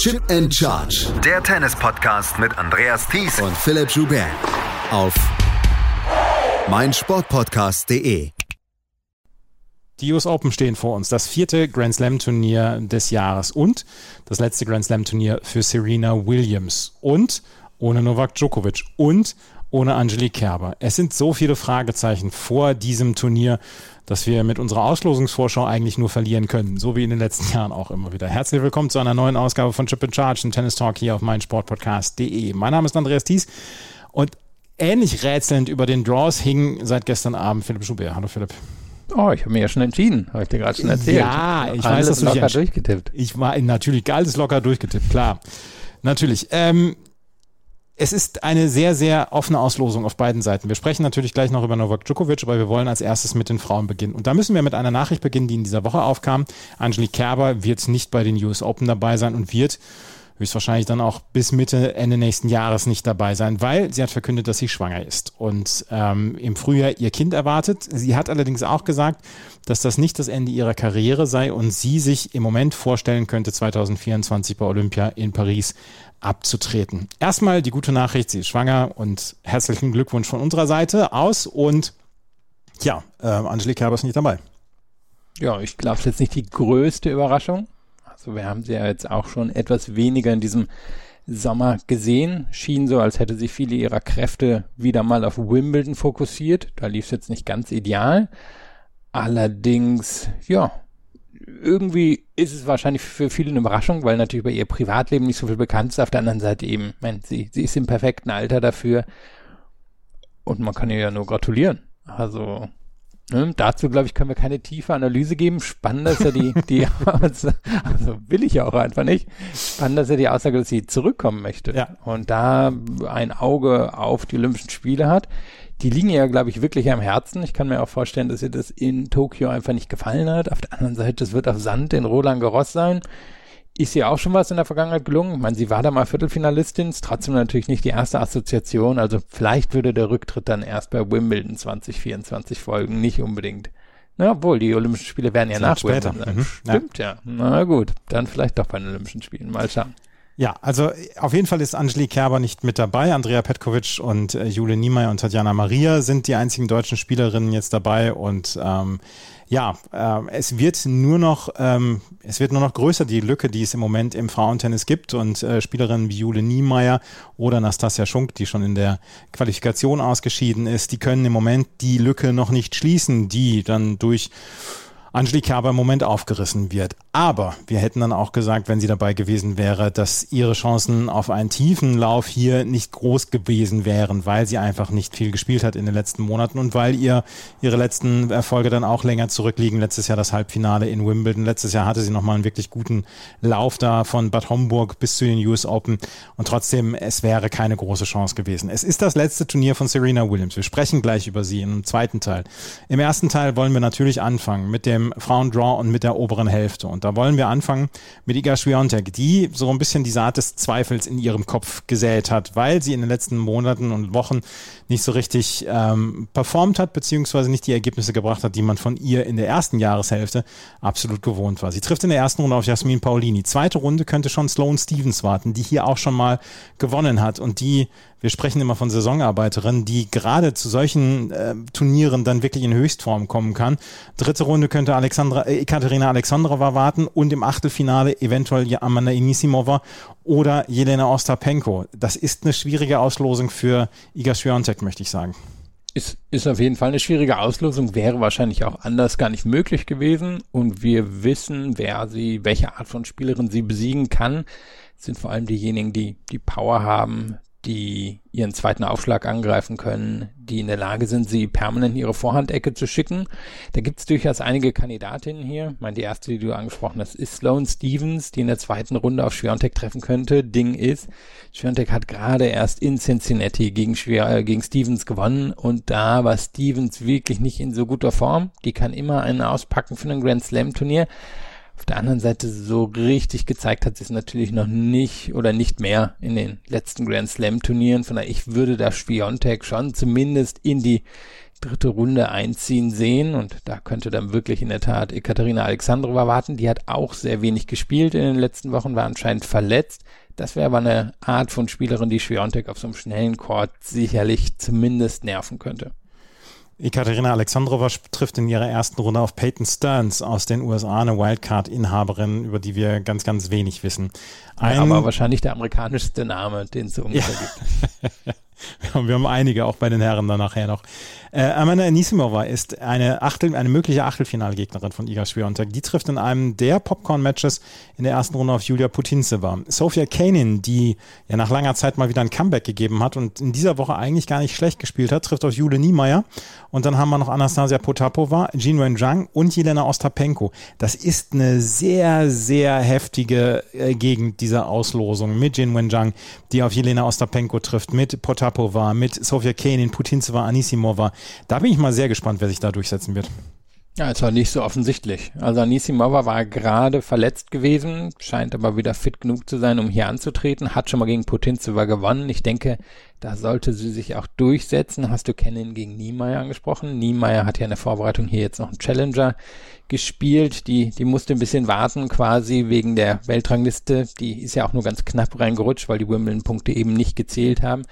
Chip and Charge. Der Tennis-Podcast mit Andreas Thies und Philipp Joubert. Auf meinsportpodcast.de. Die US Open stehen vor uns. Das vierte Grand Slam Turnier des Jahres und das letzte Grand Slam Turnier für Serena Williams. Und ohne Novak Djokovic. Und ohne Angelique Kerber. Es sind so viele Fragezeichen vor diesem Turnier, dass wir mit unserer Auslosungsvorschau eigentlich nur verlieren können, so wie in den letzten Jahren auch immer wieder. Herzlich willkommen zu einer neuen Ausgabe von Chip in Charge, dem Tennis Talk hier auf meinsportpodcast.de. Mein Name ist Andreas Thies und ähnlich rätselnd über den Draws hing seit gestern Abend Philipp Schubert. Hallo Philipp. Oh, ich habe mir ja schon entschieden, habe ich dir gerade schon erzählt. Ja, ich Alles weiß, dass du locker dich durchgetippt. Ich war natürlich alles locker durchgetippt, klar. Natürlich. Ähm, es ist eine sehr, sehr offene Auslosung auf beiden Seiten. Wir sprechen natürlich gleich noch über Novak Djokovic, aber wir wollen als erstes mit den Frauen beginnen. Und da müssen wir mit einer Nachricht beginnen, die in dieser Woche aufkam. Angelique Kerber wird nicht bei den US Open dabei sein und wird höchstwahrscheinlich dann auch bis Mitte, Ende nächsten Jahres nicht dabei sein, weil sie hat verkündet, dass sie schwanger ist und ähm, im Frühjahr ihr Kind erwartet. Sie hat allerdings auch gesagt, dass das nicht das Ende ihrer Karriere sei und sie sich im Moment vorstellen könnte, 2024 bei Olympia in Paris abzutreten. Erstmal die gute Nachricht, sie ist schwanger und herzlichen Glückwunsch von unserer Seite aus und ja, äh, Angelique Kerber ist nicht dabei. Ja, ich glaube, es ist jetzt nicht die größte Überraschung. Also wir haben sie ja jetzt auch schon etwas weniger in diesem Sommer gesehen. Schien so, als hätte sie viele ihrer Kräfte wieder mal auf Wimbledon fokussiert. Da lief es jetzt nicht ganz ideal. Allerdings, ja, irgendwie ist es wahrscheinlich für viele eine Überraschung, weil natürlich bei ihr Privatleben nicht so viel bekannt ist. Auf der anderen Seite eben, mein, sie, sie ist im perfekten Alter dafür. Und man kann ihr ja nur gratulieren. Also, Ne, dazu, glaube ich, können wir keine tiefe Analyse geben. Spannender ist ja die, die also will ich ja auch einfach nicht. Spannender ist ja die Aussage, dass sie zurückkommen möchte. Ja. Und da ein Auge auf die Olympischen Spiele hat. Die liegen ja, glaube ich, wirklich am Herzen. Ich kann mir auch vorstellen, dass ihr das in Tokio einfach nicht gefallen hat. Auf der anderen Seite, es wird auf Sand in Roland Garros sein ist ihr auch schon was in der Vergangenheit gelungen. Ich meine, sie war da mal Viertelfinalistin, ist trotzdem natürlich nicht die erste Assoziation. Also vielleicht würde der Rücktritt dann erst bei Wimbledon 2024 folgen, nicht unbedingt. Na, obwohl, die Olympischen Spiele werden ja nach später. Mhm. Stimmt, ja. ja. Na gut, dann vielleicht doch bei den Olympischen Spielen. Mal schauen. Ja, also auf jeden Fall ist Angelique Kerber nicht mit dabei. Andrea Petkovic und äh, Jule Niemeyer und Tatjana Maria sind die einzigen deutschen Spielerinnen jetzt dabei und ähm, ja, äh, es wird nur noch, ähm, es wird nur noch größer die Lücke, die es im Moment im Frauentennis gibt und äh, Spielerinnen wie Jule Niemeyer oder Nastasia Schunk, die schon in der Qualifikation ausgeschieden ist, die können im Moment die Lücke noch nicht schließen, die dann durch Angelique Kerber im Moment aufgerissen wird. Aber wir hätten dann auch gesagt, wenn sie dabei gewesen wäre, dass ihre Chancen auf einen tiefen Lauf hier nicht groß gewesen wären, weil sie einfach nicht viel gespielt hat in den letzten Monaten und weil ihr ihre letzten Erfolge dann auch länger zurückliegen. Letztes Jahr das Halbfinale in Wimbledon. Letztes Jahr hatte sie nochmal einen wirklich guten Lauf da von Bad Homburg bis zu den US Open. Und trotzdem, es wäre keine große Chance gewesen. Es ist das letzte Turnier von Serena Williams. Wir sprechen gleich über sie im zweiten Teil. Im ersten Teil wollen wir natürlich anfangen mit dem Frauendraw und mit der oberen Hälfte. Und da wollen wir anfangen mit Iga Swiatek, die so ein bisschen die Saat des Zweifels in ihrem Kopf gesät hat, weil sie in den letzten Monaten und Wochen nicht so richtig ähm, performt hat, beziehungsweise nicht die Ergebnisse gebracht hat, die man von ihr in der ersten Jahreshälfte absolut gewohnt war. Sie trifft in der ersten Runde auf Jasmin Paulini. Zweite Runde könnte schon Sloane Stevens warten, die hier auch schon mal gewonnen hat und die wir sprechen immer von Saisonarbeiterinnen, die gerade zu solchen äh, Turnieren dann wirklich in Höchstform kommen kann. Dritte Runde könnte Alexandra, äh, Ekaterina Alexandrova warten und im Achtelfinale eventuell Amanda Inisimova oder Jelena Ostapenko. Das ist eine schwierige Auslosung für Iga Swiatek, möchte ich sagen. Ist, ist auf jeden Fall eine schwierige Auslosung, wäre wahrscheinlich auch anders gar nicht möglich gewesen. Und wir wissen, wer sie, welche Art von Spielerin sie besiegen kann, sind vor allem diejenigen, die die Power haben, die ihren zweiten Aufschlag angreifen können, die in der Lage sind, sie permanent in ihre Vorhandecke zu schicken. Da gibt es durchaus einige Kandidatinnen hier. Ich meine, die erste, die du angesprochen hast, ist Sloane Stevens, die in der zweiten Runde auf Schwiontek treffen könnte. Ding ist, Schwiontek hat gerade erst in Cincinnati gegen, Schwer, äh, gegen Stevens gewonnen und da war Stevens wirklich nicht in so guter Form. Die kann immer einen auspacken für ein Grand Slam Turnier. Auf der anderen Seite so richtig gezeigt hat sie es natürlich noch nicht oder nicht mehr in den letzten Grand Slam Turnieren. Von daher, ich würde da Spiontek schon zumindest in die dritte Runde einziehen sehen und da könnte dann wirklich in der Tat Ekaterina Alexandrova warten. Die hat auch sehr wenig gespielt in den letzten Wochen, war anscheinend verletzt. Das wäre aber eine Art von Spielerin, die Schwiontek auf so einem schnellen Court sicherlich zumindest nerven könnte. Ekaterina Alexandrova trifft in ihrer ersten Runde auf Peyton Stearns aus den USA, eine Wildcard-Inhaberin, über die wir ganz, ganz wenig wissen. Ein, ja, aber wahrscheinlich der amerikanischste Name, den es so ungefähr ja. gibt. Wir haben einige, auch bei den Herren dann nachher noch. Äh, Amanda Anisimova ist eine, Achtel, eine mögliche Achtelfinalgegnerin von Iga Swiatek. Die trifft in einem der Popcorn-Matches in der ersten Runde auf Julia Putintseva. Sofia Kanin, die ja nach langer Zeit mal wieder ein Comeback gegeben hat und in dieser Woche eigentlich gar nicht schlecht gespielt hat, trifft auf Jule Niemeyer. Und dann haben wir noch Anastasia Potapova, Jin Wen Zhang und Jelena Ostapenko. Das ist eine sehr, sehr heftige äh, Gegend dieser Auslosung mit Jin Wen Zhang, die auf Jelena Ostapenko trifft, mit Potapova, mit Sofia Kanin, Putintseva, Anisimova. Da bin ich mal sehr gespannt, wer sich da durchsetzen wird. Ja, es war nicht so offensichtlich. Also Anisimova war gerade verletzt gewesen, scheint aber wieder fit genug zu sein, um hier anzutreten, hat schon mal gegen Putintseva gewonnen. Ich denke, da sollte sie sich auch durchsetzen. Hast du Kennen gegen Niemeyer angesprochen? Niemeyer hat ja in der Vorbereitung hier jetzt noch einen Challenger gespielt. Die, die musste ein bisschen warten quasi wegen der Weltrangliste. Die ist ja auch nur ganz knapp reingerutscht, weil die Wimbledon-Punkte eben nicht gezählt haben.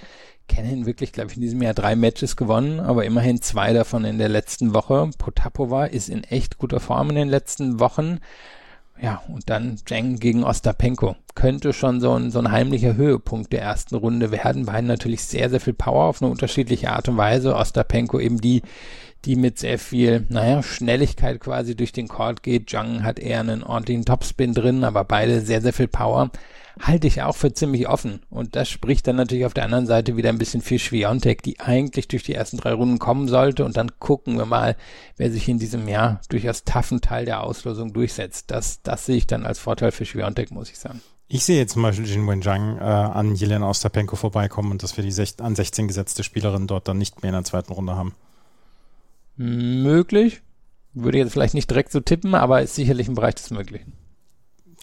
Kennen wirklich, glaube ich, in diesem Jahr drei Matches gewonnen, aber immerhin zwei davon in der letzten Woche. Potapova ist in echt guter Form in den letzten Wochen. Ja, und dann Zheng gegen Ostapenko. Könnte schon so ein, so ein heimlicher Höhepunkt der ersten Runde werden. Beiden natürlich sehr, sehr viel Power auf eine unterschiedliche Art und Weise. Ostapenko eben die, die mit sehr viel, naja, Schnelligkeit quasi durch den Court geht. Zhang hat eher einen ordentlichen Topspin drin, aber beide sehr, sehr viel Power halte ich auch für ziemlich offen. Und das spricht dann natürlich auf der anderen Seite wieder ein bisschen für Schwiontek, die eigentlich durch die ersten drei Runden kommen sollte. Und dann gucken wir mal, wer sich in diesem Jahr durchaus taffen Teil der Auslosung durchsetzt. Das, das sehe ich dann als Vorteil für Schwiontek, muss ich sagen. Ich sehe jetzt zum Beispiel Jin Wenjiang äh, an Jelena Ostapenko vorbeikommen und dass wir die sech an 16 gesetzte Spielerin dort dann nicht mehr in der zweiten Runde haben. Möglich. Würde jetzt vielleicht nicht direkt so tippen, aber ist sicherlich im Bereich des Möglichen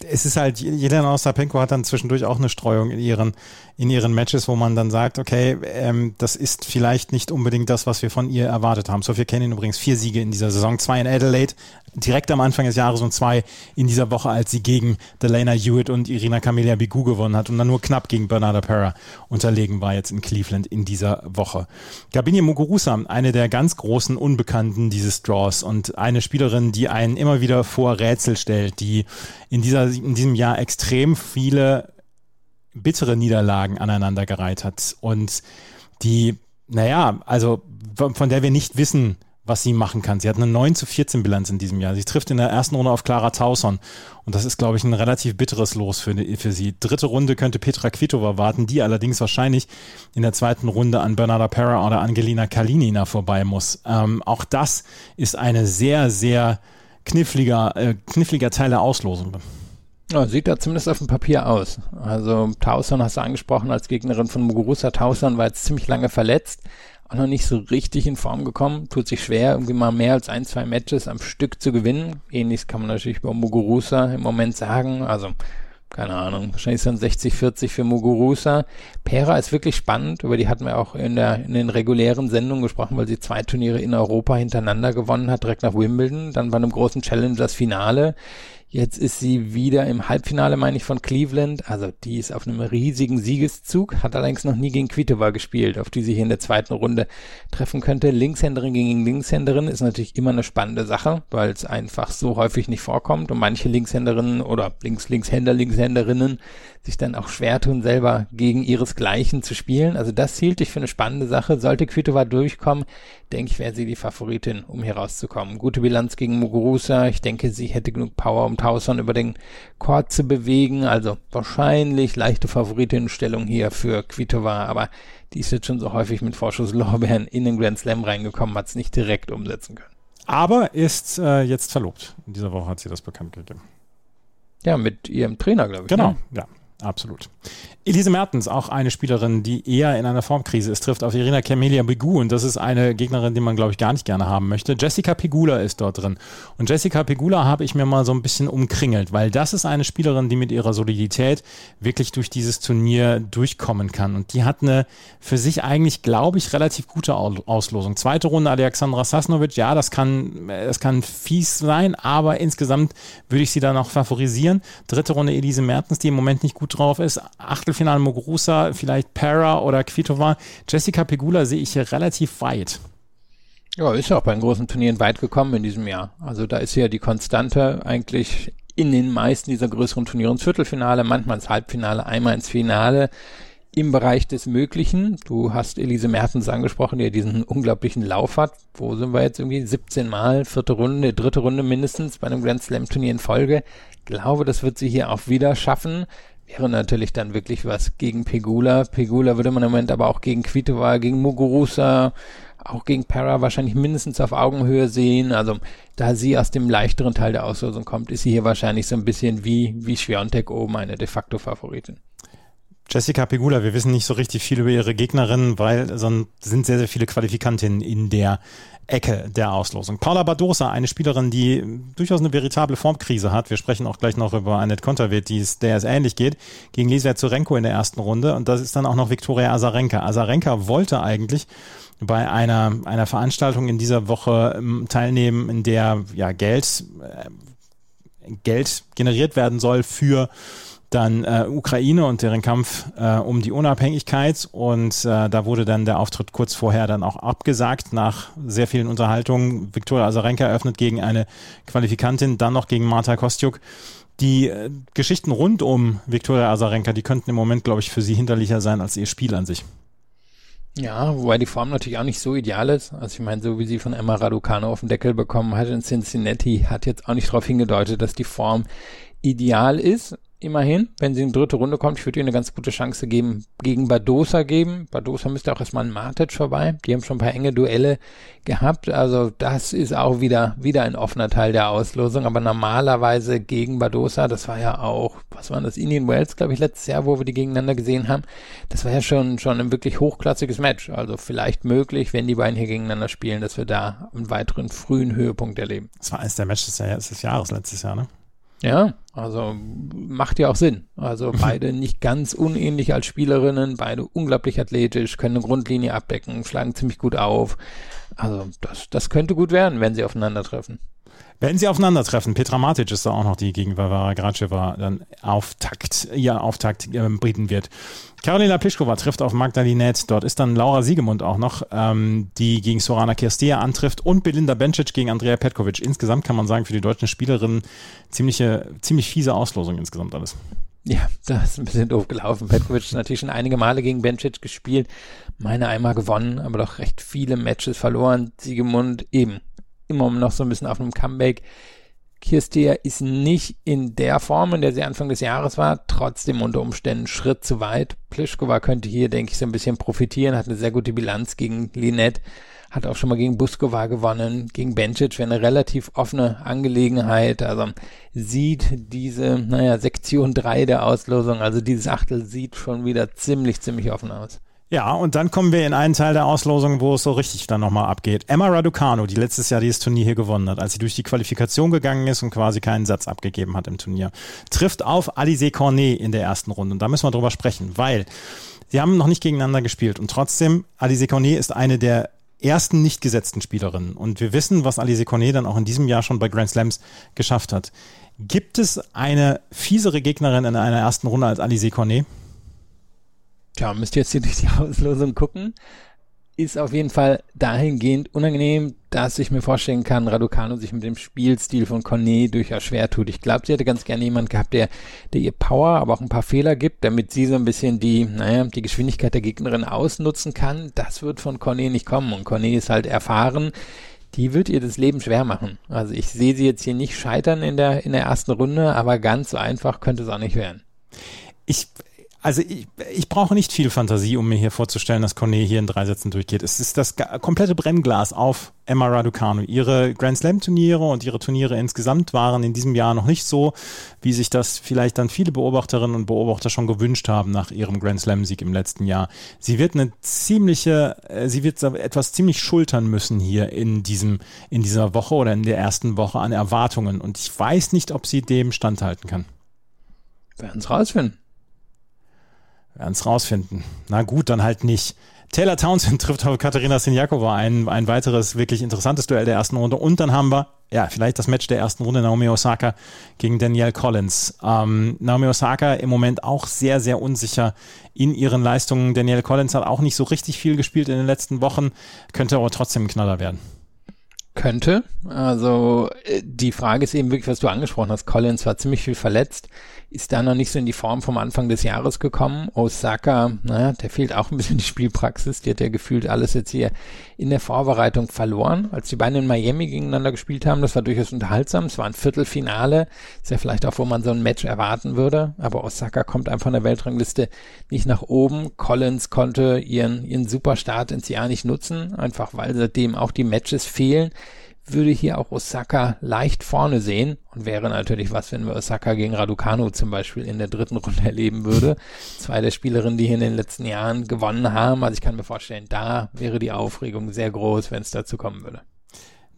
es ist halt, Jelena Ostapenko hat dann zwischendurch auch eine Streuung in ihren, in ihren Matches, wo man dann sagt, okay, ähm, das ist vielleicht nicht unbedingt das, was wir von ihr erwartet haben. Sophia Kenin übrigens vier Siege in dieser Saison, zwei in Adelaide, direkt am Anfang des Jahres und zwei in dieser Woche, als sie gegen Delana Hewitt und Irina Camelia Bigu gewonnen hat und dann nur knapp gegen Bernarda Pera unterlegen war jetzt in Cleveland in dieser Woche. Gabinia Muguruza, eine der ganz großen Unbekannten dieses Draws und eine Spielerin, die einen immer wieder vor Rätsel stellt, die in, dieser, in diesem Jahr extrem viele bittere Niederlagen aneinandergereiht hat und die, naja, also von der wir nicht wissen, was sie machen kann. Sie hat eine 9 zu 14 Bilanz in diesem Jahr. Sie trifft in der ersten Runde auf Clara Tauson. Und das ist, glaube ich, ein relativ bitteres Los für, für sie. Dritte Runde könnte Petra Kvitova warten, die allerdings wahrscheinlich in der zweiten Runde an Bernarda Pera oder Angelina Kalinina vorbei muss. Ähm, auch das ist eine sehr, sehr kniffliger, äh, kniffliger Teil der Auslosung. Ja, sieht da zumindest auf dem Papier aus. Also Tauson hast du angesprochen als Gegnerin von Muguruza. Tauson war jetzt ziemlich lange verletzt auch noch nicht so richtig in Form gekommen, tut sich schwer, irgendwie mal mehr als ein, zwei Matches am Stück zu gewinnen. Ähnliches kann man natürlich bei Muguruza im Moment sagen. Also, keine Ahnung, wahrscheinlich sind 60, 40 für Muguruza. Pera ist wirklich spannend, über die hatten wir auch in, der, in den regulären Sendungen gesprochen, weil sie zwei Turniere in Europa hintereinander gewonnen hat, direkt nach Wimbledon, dann bei einem großen Challenge das Finale. Jetzt ist sie wieder im Halbfinale, meine ich, von Cleveland. Also die ist auf einem riesigen Siegeszug, hat allerdings noch nie gegen Kvitova gespielt, auf die sie hier in der zweiten Runde treffen könnte. Linkshänderin gegen Linkshänderin ist natürlich immer eine spannende Sache, weil es einfach so häufig nicht vorkommt und manche Linkshänderinnen oder Links-Linkshänder, Linkshänderinnen sich dann auch schwer tun, selber gegen ihresgleichen zu spielen. Also das hielt ich für eine spannende Sache. Sollte Kvitova durchkommen, denke ich, wäre sie die Favoritin, um hier rauszukommen. Gute Bilanz gegen Muguruza. Ich denke, sie hätte genug Power, um Tauson über den Court zu bewegen. Also wahrscheinlich leichte Favoritinnenstellung hier für Kvitova, aber die ist jetzt schon so häufig mit Vorschusslorbeeren in den Grand Slam reingekommen, hat es nicht direkt umsetzen können. Aber ist äh, jetzt verlobt. In dieser Woche hat sie das bekannt gegeben. Ja, mit ihrem Trainer, glaube ich. Genau, ne? ja. Absolut. Elise Mertens, auch eine Spielerin, die eher in einer Formkrise ist, trifft auf Irina Camelia Bigu und das ist eine Gegnerin, die man, glaube ich, gar nicht gerne haben möchte. Jessica Pegula ist dort drin. Und Jessica Pegula habe ich mir mal so ein bisschen umkringelt, weil das ist eine Spielerin, die mit ihrer Solidität wirklich durch dieses Turnier durchkommen kann. Und die hat eine für sich eigentlich, glaube ich, relativ gute Auslosung. Zweite Runde Alexandra Sasnovic, ja, das kann, das kann fies sein, aber insgesamt würde ich sie da noch favorisieren. Dritte Runde Elise Mertens, die im Moment nicht gut drauf ist. Achtel Achtelfinale Muguruza, vielleicht Para oder Kvitova. Jessica Pegula sehe ich hier relativ weit. Ja, ist ja auch bei den großen Turnieren weit gekommen in diesem Jahr. Also da ist ja die Konstante eigentlich in den meisten dieser größeren Turniere ins Viertelfinale, manchmal ins Halbfinale, einmal ins Finale im Bereich des Möglichen. Du hast Elise Mertens angesprochen, die ja diesen unglaublichen Lauf hat. Wo sind wir jetzt irgendwie? 17 Mal, vierte Runde, dritte Runde mindestens bei einem Grand Slam Turnier in Folge. Ich glaube, das wird sie hier auch wieder schaffen wäre natürlich dann wirklich was gegen Pegula. Pegula würde man im Moment aber auch gegen Kvitova, gegen Muguruza, auch gegen Para wahrscheinlich mindestens auf Augenhöhe sehen. Also da sie aus dem leichteren Teil der Auslosung kommt, ist sie hier wahrscheinlich so ein bisschen wie, wie Schwiontek oben eine de facto Favoritin. Jessica Pegula, wir wissen nicht so richtig viel über ihre Gegnerin, weil es sind sehr, sehr viele Qualifikantinnen in der Ecke der Auslosung. Paula Badosa, eine Spielerin, die durchaus eine veritable Formkrise hat. Wir sprechen auch gleich noch über Annette Konterweht, die es, der es ähnlich geht, gegen Lisa Zurenko in der ersten Runde. Und das ist dann auch noch Viktoria Azarenka. Azarenka wollte eigentlich bei einer, einer Veranstaltung in dieser Woche ähm, teilnehmen, in der ja Geld, äh, Geld generiert werden soll für dann äh, Ukraine und deren Kampf äh, um die Unabhängigkeit. Und äh, da wurde dann der Auftritt kurz vorher dann auch abgesagt nach sehr vielen Unterhaltungen. Viktoria Azarenka eröffnet gegen eine Qualifikantin, dann noch gegen Marta Kostjuk. Die äh, Geschichten rund um Viktoria Azarenka, die könnten im Moment, glaube ich, für sie hinterlicher sein als ihr Spiel an sich. Ja, wobei die Form natürlich auch nicht so ideal ist. Also ich meine, so wie sie von Emma Raducano auf den Deckel bekommen hat in Cincinnati, hat jetzt auch nicht darauf hingedeutet, dass die Form ideal ist immerhin, wenn sie in die dritte Runde kommt. Ich würde ihr eine ganz gute Chance geben, gegen Badosa geben. Badosa müsste auch erstmal ein Matic vorbei. Die haben schon ein paar enge Duelle gehabt. Also das ist auch wieder, wieder ein offener Teil der Auslosung. Aber normalerweise gegen Badosa, das war ja auch, was war das, Indian Wells, glaube ich, letztes Jahr, wo wir die gegeneinander gesehen haben. Das war ja schon, schon ein wirklich hochklassiges Match. Also vielleicht möglich, wenn die beiden hier gegeneinander spielen, dass wir da einen weiteren frühen Höhepunkt erleben. Das war eines der Matches des Jahres letztes Jahr, ne? Ja, also macht ja auch Sinn. Also beide nicht ganz unähnlich als Spielerinnen, beide unglaublich athletisch, können eine Grundlinie abdecken, schlagen ziemlich gut auf. Also das, das könnte gut werden, wenn sie aufeinandertreffen. Wenn sie aufeinandertreffen, Petra Matic ist da auch noch die gegen Varvara Graceva dann Auftakt, ihr Auftakt äh, bieten wird. Karolina Pliskova trifft auf Magdalinette. Dort ist dann Laura Siegemund auch noch, ähm, die gegen Sorana Kirstea antrifft und Belinda Bencic gegen Andrea Petkovic. Insgesamt kann man sagen, für die deutschen Spielerinnen ziemliche, ziemlich fiese Auslosung insgesamt alles. Ja, das ist ein bisschen doof gelaufen. Petkovic hat natürlich schon einige Male gegen Bencic gespielt, meine einmal gewonnen, aber doch recht viele Matches verloren. Siegemund eben immer noch so ein bisschen auf einem Comeback. Kirstea ist nicht in der Form, in der sie Anfang des Jahres war, trotzdem unter Umständen Schritt zu weit. Plischkova könnte hier, denke ich, so ein bisschen profitieren, hat eine sehr gute Bilanz gegen Linette, hat auch schon mal gegen Buskova gewonnen, gegen Bencic wäre eine relativ offene Angelegenheit, also sieht diese, naja, Sektion 3 der Auslosung, also dieses Achtel sieht schon wieder ziemlich, ziemlich offen aus. Ja, und dann kommen wir in einen Teil der Auslosung, wo es so richtig dann nochmal abgeht. Emma Raducano, die letztes Jahr dieses Turnier hier gewonnen hat, als sie durch die Qualifikation gegangen ist und quasi keinen Satz abgegeben hat im Turnier, trifft auf Alice Cornet in der ersten Runde. Und da müssen wir drüber sprechen, weil sie haben noch nicht gegeneinander gespielt und trotzdem, Alice Cornet ist eine der ersten nicht gesetzten Spielerinnen. Und wir wissen, was Alice Cornet dann auch in diesem Jahr schon bei Grand Slams geschafft hat. Gibt es eine fiesere Gegnerin in einer ersten Runde als Alice Cornet? Tja, müsst ihr jetzt hier durch die Auslosung gucken. Ist auf jeden Fall dahingehend unangenehm, dass ich mir vorstellen kann, Raducano sich mit dem Spielstil von Cornet durchaus schwer tut. Ich glaube, sie hätte ganz gerne jemand gehabt, der, der ihr Power, aber auch ein paar Fehler gibt, damit sie so ein bisschen die, naja, die Geschwindigkeit der Gegnerin ausnutzen kann. Das wird von Cornet nicht kommen. Und Cornet ist halt erfahren. Die wird ihr das Leben schwer machen. Also ich sehe sie jetzt hier nicht scheitern in der, in der ersten Runde, aber ganz so einfach könnte es auch nicht werden. Ich Also ich, ich brauche nicht viel Fantasie, um mir hier vorzustellen, dass Cornet hier in drei Sätzen durchgeht. Es ist das komplette Brennglas auf Emma Raducanu. Ihre Grand Slam Turniere und ihre Turniere insgesamt waren in diesem Jahr noch nicht so, wie sich das vielleicht dann viele Beobachterinnen und Beobachter schon gewünscht haben nach ihrem Grand Slam Sieg im letzten Jahr. Sie wird eine ziemliche, äh, sie wird etwas ziemlich schultern müssen hier in diesem, in dieser Woche oder in der ersten Woche an Erwartungen. Und ich weiß nicht, ob sie dem standhalten kann. Werden es rausfinden. Werden es rausfinden. Na gut, dann halt nicht. Taylor Townsend trifft auf Katharina Sinjakova, ein, ein weiteres wirklich interessantes Duell der ersten Runde. Und dann haben wir, ja, vielleicht das Match der ersten Runde, Naomi Osaka gegen Danielle Collins. Ähm, Naomi Osaka im Moment auch sehr, sehr unsicher in ihren Leistungen. Danielle Collins hat auch nicht so richtig viel gespielt in den letzten Wochen, könnte aber trotzdem ein Knaller werden. Könnte. Also äh, die Frage ist eben wirklich, was du angesprochen hast. Collins war ziemlich viel verletzt ist da noch nicht so in die Form vom Anfang des Jahres gekommen. Osaka, naja, der fehlt auch ein bisschen die Spielpraxis. Die hat ja gefühlt alles jetzt hier in der Vorbereitung verloren. Als die beiden in Miami gegeneinander gespielt haben, das war durchaus unterhaltsam. Es war ein Viertelfinale. Ist ja vielleicht auch, wo man so ein Match erwarten würde. Aber Osaka kommt einfach in der Weltrangliste nicht nach oben. Collins konnte ihren, ihren Superstart ins Jahr nicht nutzen, einfach weil seitdem auch die Matches fehlen würde hier auch Osaka leicht vorne sehen und wäre natürlich was, wenn wir Osaka gegen Raducanu zum Beispiel in der dritten Runde erleben würde. Zwei der Spielerinnen, die hier in den letzten Jahren gewonnen haben. Also ich kann mir vorstellen, da wäre die Aufregung sehr groß, wenn es dazu kommen würde.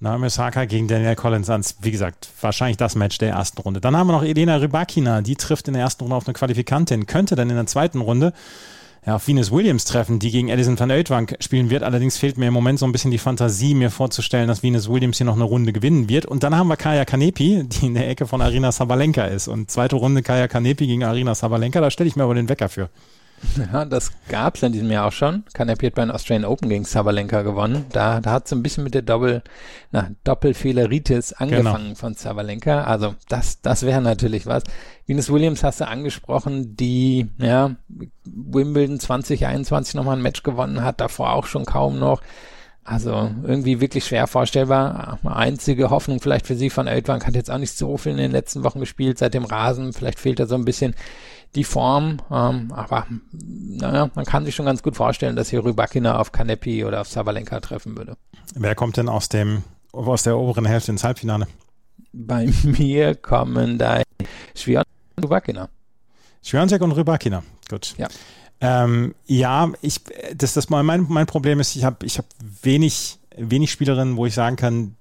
Naomi Osaka gegen Daniel Collins ans, wie gesagt, wahrscheinlich das Match der ersten Runde. Dann haben wir noch Elena Rybakina, die trifft in der ersten Runde auf eine Qualifikantin, könnte dann in der zweiten Runde ja, auf Venus Williams treffen, die gegen Edison van Oudwank spielen wird. Allerdings fehlt mir im Moment so ein bisschen die Fantasie, mir vorzustellen, dass Venus Williams hier noch eine Runde gewinnen wird. Und dann haben wir Kaya Kanepi, die in der Ecke von Arina Sabalenka ist. Und zweite Runde Kaya Kanepi gegen Arina Sabalenka, da stelle ich mir aber den Wecker für. Ja, das gab es in diesem Jahr auch schon. Kanepi hat bei den Australian Open gegen Sabalenka gewonnen. Da, da hat es ein bisschen mit der Doppel, na, Doppelfehleritis angefangen genau. von Sabalenka. Also das, das wäre natürlich was. Venus Williams hast du angesprochen, die ja Wimbledon 2021 nochmal ein Match gewonnen hat, davor auch schon kaum noch. Also irgendwie wirklich schwer vorstellbar. Einzige Hoffnung vielleicht für sie von Oetwank hat jetzt auch nicht so viel in den letzten Wochen gespielt seit dem Rasen. Vielleicht fehlt da so ein bisschen die Form. Ähm, aber naja, man kann sich schon ganz gut vorstellen, dass hier Rybakina auf Kanepi oder auf Sabalenka treffen würde. Wer kommt denn aus dem aus der oberen Hälfte ins Halbfinale? Bei mir kommen da Schwiontek und Rybakina. Schwiontek und Rybakina, gut. Ja. Ähm, ja, ich, das, das mein, mein Problem ist, ich habe ich hab wenig, wenig Spielerinnen, wo ich sagen kann,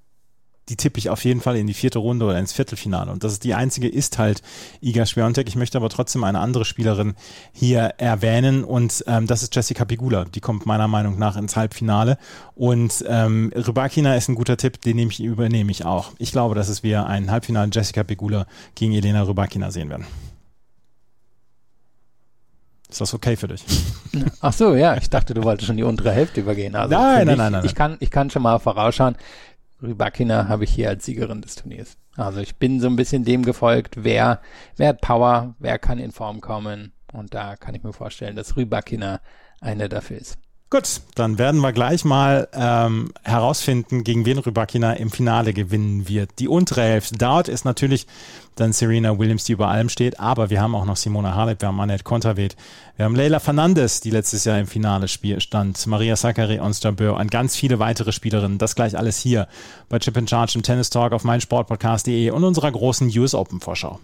die tippe ich auf jeden Fall in die vierte Runde oder ins Viertelfinale. Und das ist die einzige ist halt Iga Swiatek. Ich möchte aber trotzdem eine andere Spielerin hier erwähnen und ähm, das ist Jessica Pigula. Die kommt meiner Meinung nach ins Halbfinale. Und ähm, Rybakina ist ein guter Tipp, den nehme ich, übernehme ich auch. Ich glaube, dass es wir ein Halbfinale Jessica Pigula gegen Elena Rybakina sehen werden. Ist das okay für dich? Ach so, ja, ich dachte, du wolltest schon die untere Hälfte übergehen. Also nein, nein, nein, nein, Ich kann, ich kann schon mal vorausschauen. Rybakina habe ich hier als Siegerin des Turniers. Also ich bin so ein bisschen dem gefolgt, wer, wer hat Power, wer kann in Form kommen. Und da kann ich mir vorstellen, dass Rybakina eine dafür ist. Gut, dann werden wir gleich mal ähm, herausfinden, gegen wen Rybakina im Finale gewinnen wird. Die untere Hälfte. Dort ist natürlich dann Serena Williams, die über allem steht, aber wir haben auch noch Simona Halep, wir haben Annette Konterweht, wir haben Leila Fernandes, die letztes Jahr im Finale stand, Maria Sakkari, Ons Jabeur und ganz viele weitere Spielerinnen. Das gleich alles hier bei Chip and Charge im Tennis Talk auf meinsportpodcast.de und unserer großen US Open Vorschau.